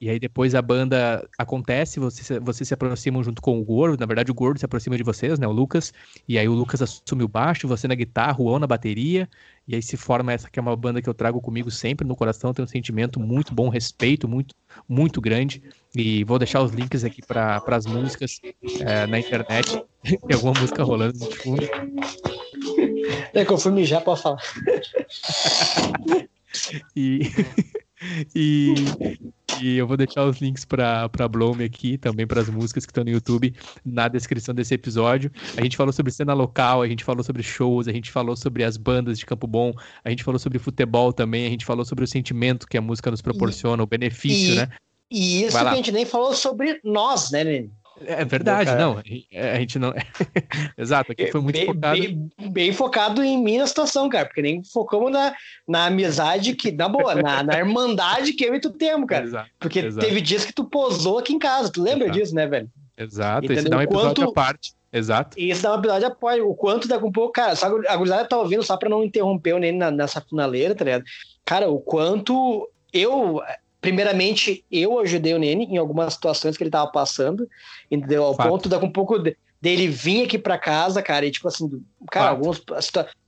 e aí depois a banda acontece, vocês, vocês se aproximam junto com o Gordo, na verdade o Gordo se aproxima de vocês, né, o Lucas, e aí o Lucas assume o baixo, você na guitarra, o On na bateria, e aí se forma essa que é uma banda que eu trago comigo sempre no coração, tem um sentimento muito bom, respeito muito, muito grande, e vou deixar os links aqui para as músicas é, na internet, tem alguma música rolando de fundo. É que eu fui mijar pra falar. e... e, e eu vou deixar os links para pra Blome aqui, também para as músicas que estão no YouTube, na descrição desse episódio. A gente falou sobre cena local, a gente falou sobre shows, a gente falou sobre as bandas de Campo Bom, a gente falou sobre futebol também, a gente falou sobre o sentimento que a música nos proporciona, e, o benefício, e, né? E isso que a gente nem falou sobre nós, né, Nene? É verdade, não. A gente não. Exato, aqui foi muito bem, focado. Bem, bem, focado em mim na situação, cara, porque nem focamos na, na amizade que, na boa, na, na irmandade que eu e tu temos, cara. Exato, porque exato. teve dias que tu posou aqui em casa, tu lembra exato. disso, né, velho? Exato, Entendeu? esse dá um episódio quanto... à parte. Exato. E esse dá um episódio à parte. O quanto um pouco, cara, só a gurizada tá ouvindo só pra não interromper o Nene nessa finaleira, tá ligado? Cara, o quanto eu primeiramente, eu ajudei o Nene em algumas situações que ele estava passando, entendeu? Ao Fato. ponto de um pouco de, dele vir aqui para casa, cara, e tipo assim, cara, alguns,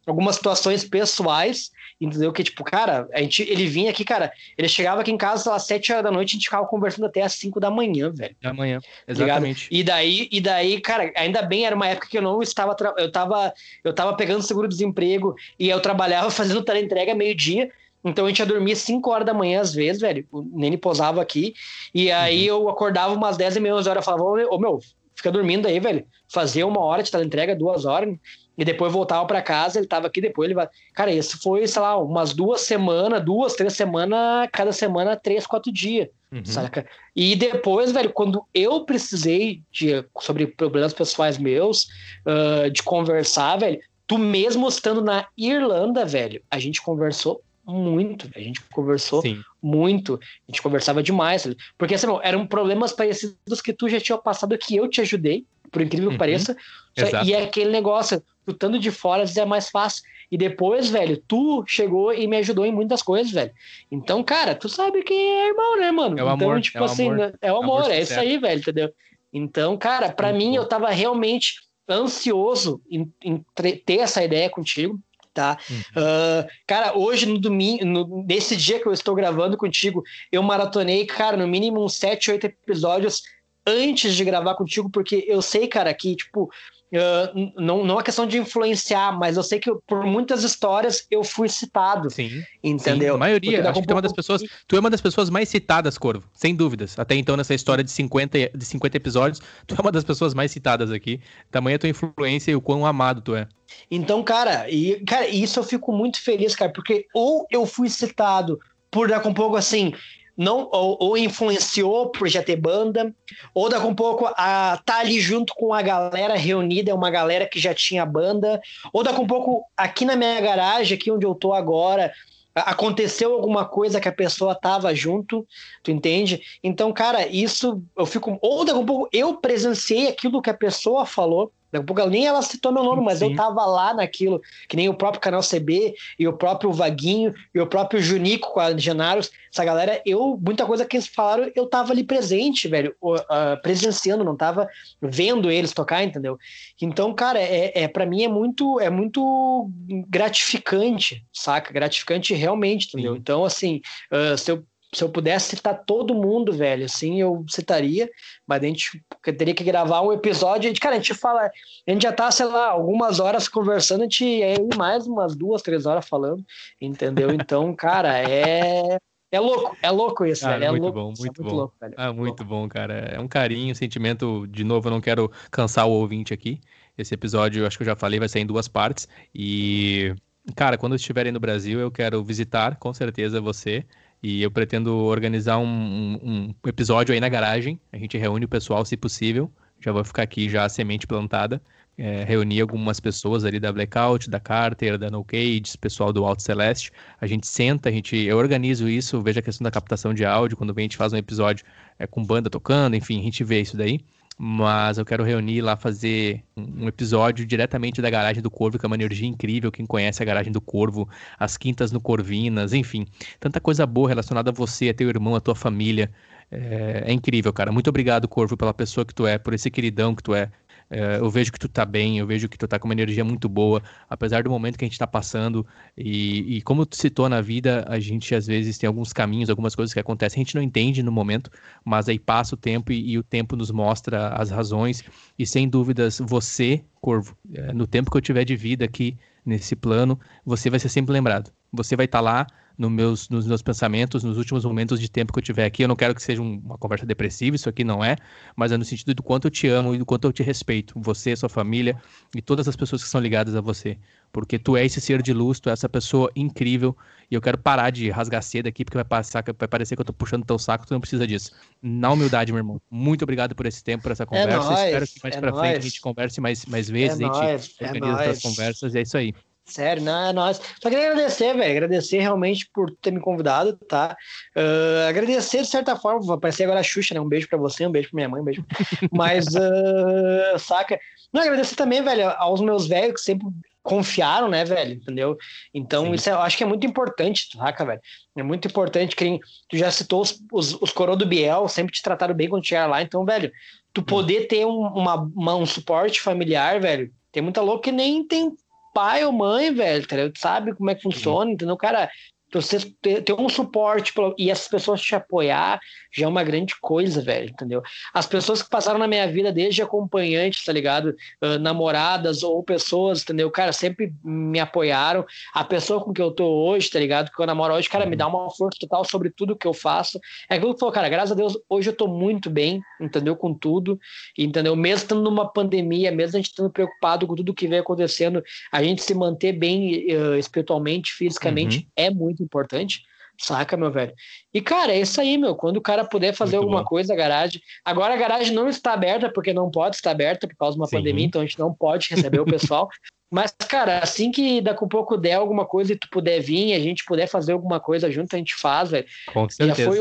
algumas situações pessoais, entendeu? Que tipo, cara, a gente, ele vinha aqui, cara, ele chegava aqui em casa às sete horas da noite, a gente ficava conversando até às cinco da manhã, velho. Da manhã, tá exatamente. e daí, e daí, cara, ainda bem, era uma época que eu não estava, eu tava, eu tava pegando seguro-desemprego e eu trabalhava fazendo entrega meio-dia, então a gente ia dormir 5 horas da manhã, às vezes, velho. O Nene posava aqui. E aí uhum. eu acordava umas 10 e meia, 11 horas. Eu falava, ô meu, fica dormindo aí, velho. Fazia uma hora de entrega, duas horas. E depois voltava para casa, ele tava aqui, depois ele vai. Cara, isso foi, sei lá, umas duas semanas, duas, três semanas, cada semana, três, quatro dias. Uhum. Saca? E depois, velho, quando eu precisei de, sobre problemas pessoais meus, uh, de conversar, velho, tu mesmo estando na Irlanda, velho, a gente conversou muito, a gente conversou Sim. muito, a gente conversava demais, porque assim, eram problemas parecidos que tu já tinha passado que eu te ajudei, por incrível que uhum. pareça, Exato. e é aquele negócio, tu estando de fora, é mais fácil, e depois, velho, tu chegou e me ajudou em muitas coisas, velho. Então, cara, tu sabe que é irmão, né, mano? É o então, amor, tipo é o assim, amor. é o amor, amor é isso aí, velho, entendeu? Então, cara, para mim, bom. eu tava realmente ansioso em, em ter essa ideia contigo, tá? Uhum. Uh, cara, hoje no domingo, no, nesse dia que eu estou gravando contigo, eu maratonei, cara, no mínimo uns 7, 8 episódios antes de gravar contigo, porque eu sei, cara, que, tipo, Uh, não, não é questão de influenciar, mas eu sei que eu, por muitas histórias eu fui citado. Sim. Entendeu? Sim, a maioria, acho que tu é uma das pessoas. Tu é uma das pessoas mais citadas, Corvo, sem dúvidas. Até então, nessa história de 50, de 50 episódios, tu é uma das pessoas mais citadas aqui. Tamanha tua influência e o quão amado tu é. Então, cara, e cara, isso eu fico muito feliz, cara, porque ou eu fui citado por daqui um pouco assim, não ou, ou, influenciou por já ter banda, ou daqui um pouco a tá ali junto com a galera reunida, é uma galera que já tinha banda, ou daqui um pouco aqui na minha garagem, aqui onde eu tô agora, aconteceu alguma coisa que a pessoa tava junto, tu entende? Então, cara, isso eu fico ou daqui um pouco eu presenciei aquilo que a pessoa falou Daqui a pouco nem ela citou meu nome, mas Sim. eu tava lá naquilo, que nem o próprio canal CB, e o próprio Vaguinho, e o próprio Junico com a Genaros, essa galera, eu, muita coisa que eles falaram, eu tava ali presente, velho, uh, presenciando, não tava vendo eles tocar, entendeu? Então, cara, é, é para mim é muito, é muito gratificante, saca? Gratificante realmente, entendeu? Sim. Então, assim, uh, se eu se eu pudesse citar todo mundo, velho, assim, eu citaria, mas a gente teria que gravar um episódio. A gente, cara, a gente fala, a gente já tá, sei lá, algumas horas conversando, a gente é mais umas duas, três horas falando, entendeu? Então, cara, é. É louco, é louco isso, cara, velho. É muito louco, bom, muito, muito bom. Louco, velho. Ah, muito bom, cara. É um carinho, um sentimento. De novo, eu não quero cansar o ouvinte aqui. Esse episódio, eu acho que eu já falei, vai ser em duas partes. E, cara, quando estiverem no Brasil, eu quero visitar, com certeza, você. E eu pretendo organizar um, um, um, episódio aí na garagem. A gente reúne o pessoal, se possível. Já vou ficar aqui já a semente plantada. É, reunir algumas pessoas ali da Blackout, da Carter, da No Cage, pessoal do Alto Celeste. A gente senta, a gente, eu organizo isso, vejo a questão da captação de áudio. Quando vem, a gente faz um episódio é, com banda tocando, enfim, a gente vê isso daí mas eu quero reunir lá, fazer um episódio diretamente da Garagem do Corvo, que é uma energia incrível. Quem conhece a Garagem do Corvo, as quintas no Corvinas, enfim, tanta coisa boa relacionada a você, a teu irmão, a tua família. É, é, incrível, cara. Muito obrigado, Corvo, pela pessoa que tu é, por esse queridão que tu é. É, eu vejo que tu tá bem, eu vejo que tu tá com uma energia muito boa, apesar do momento que a gente tá passando. E, e, como tu citou na vida, a gente às vezes tem alguns caminhos, algumas coisas que acontecem, a gente não entende no momento, mas aí passa o tempo e, e o tempo nos mostra as razões. E sem dúvidas, você, Corvo, é, no tempo que eu tiver de vida aqui nesse plano, você vai ser sempre lembrado. Você vai estar tá lá no meus, nos meus pensamentos, nos últimos momentos de tempo que eu tiver aqui. Eu não quero que seja uma conversa depressiva, isso aqui não é, mas é no sentido do quanto eu te amo e do quanto eu te respeito, você, sua família e todas as pessoas que são ligadas a você. Porque tu é esse ser de luz, tu é essa pessoa incrível e eu quero parar de rasgar cedo aqui, porque vai, passar, vai parecer que eu tô puxando teu saco, tu não precisa disso. Na humildade, meu irmão. Muito obrigado por esse tempo, por essa é conversa. É nóis, Espero que mais é pra nóis. frente a gente converse mais, mais vezes, é a gente nóis, é organiza é as conversas e é isso aí. Sério, não, é nóis. Só queria agradecer, velho. Agradecer realmente por ter me convidado, tá? Uh, agradecer de certa forma, vou aparecer agora a Xuxa, né? Um beijo pra você, um beijo pra minha mãe, um beijo. Mas, uh, saca? Não, agradecer também, velho, aos meus velhos que sempre confiaram, né, velho? Entendeu? Então, Sim. isso é, eu acho que é muito importante, saca, velho? É muito importante que tu já citou os, os, os coroa do Biel, sempre te trataram bem quando chegar lá. Então, velho, tu poder ter um, uma, uma, um suporte familiar, velho. Tem muita louca que nem tem pai ou mãe, velho, tá sabe como é que funciona, entendeu? Cara, você ter, um suporte e as pessoas te apoiar já é uma grande coisa, velho, entendeu? As pessoas que passaram na minha vida desde acompanhantes, tá ligado? Uh, namoradas ou pessoas, entendeu? Cara, sempre me apoiaram. A pessoa com que eu tô hoje, tá ligado? Que eu namoro hoje, cara, me dá uma força total sobre tudo que eu faço. É aquilo que falou, cara, graças a Deus, hoje eu tô muito bem, entendeu? Com tudo, entendeu? Mesmo estando numa pandemia, mesmo a gente estando preocupado com tudo que vem acontecendo, a gente se manter bem uh, espiritualmente, fisicamente, uhum. é muito importante. Saca, meu velho? E, cara, é isso aí, meu. Quando o cara puder fazer Muito alguma bom. coisa, a garagem. Agora a garagem não está aberta, porque não pode estar aberta por causa de uma Sim. pandemia, então a gente não pode receber o pessoal. Mas, cara, assim que daqui a pouco der alguma coisa e tu puder vir, a gente puder fazer alguma coisa junto, a gente faz, velho. Com certeza. Já foi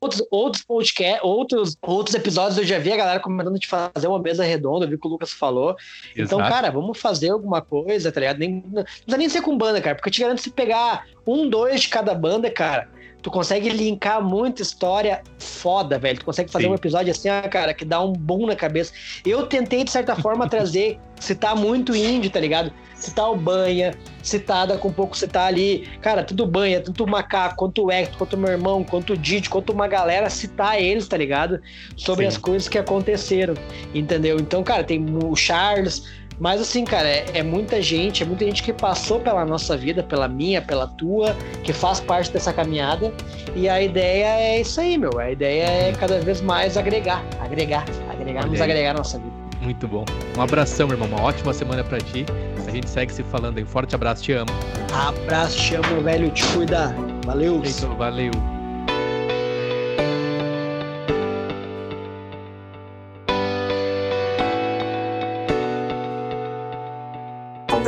outros, outros podcast, outros, outros episódios eu já vi a galera comentando de fazer uma mesa redonda, eu vi que o Lucas falou. Então, Exato. Então, cara, vamos fazer alguma coisa, tá ligado? Nem, não precisa nem ser com banda, cara, porque eu te garanto se pegar um, dois de cada banda, cara tu consegue linkar muita história foda, velho. Tu consegue fazer Sim. um episódio assim, cara, que dá um boom na cabeça. Eu tentei, de certa forma, trazer, citar muito indie, tá ligado? Citar o Banha, citada com um pouco citar ali, cara, tudo Banha, tanto o Macaco, quanto o Hector, quanto o meu irmão, quanto o Didi, quanto uma galera, citar eles, tá ligado? Sobre Sim. as coisas que aconteceram, entendeu? Então, cara, tem o Charles, mas assim, cara, é, é, muita gente, é muita gente que passou pela nossa vida, pela minha, pela tua, que faz parte dessa caminhada. E a ideia é isso aí, meu. A ideia é cada vez mais agregar, agregar, agregar, nos agregar a nossa vida. Muito bom. Um abração, irmão. Uma ótima semana para ti. A gente segue se falando aí. Forte abraço, te amo. Abraço, te amo, velho. Te cuida. Valeu. Feito, valeu.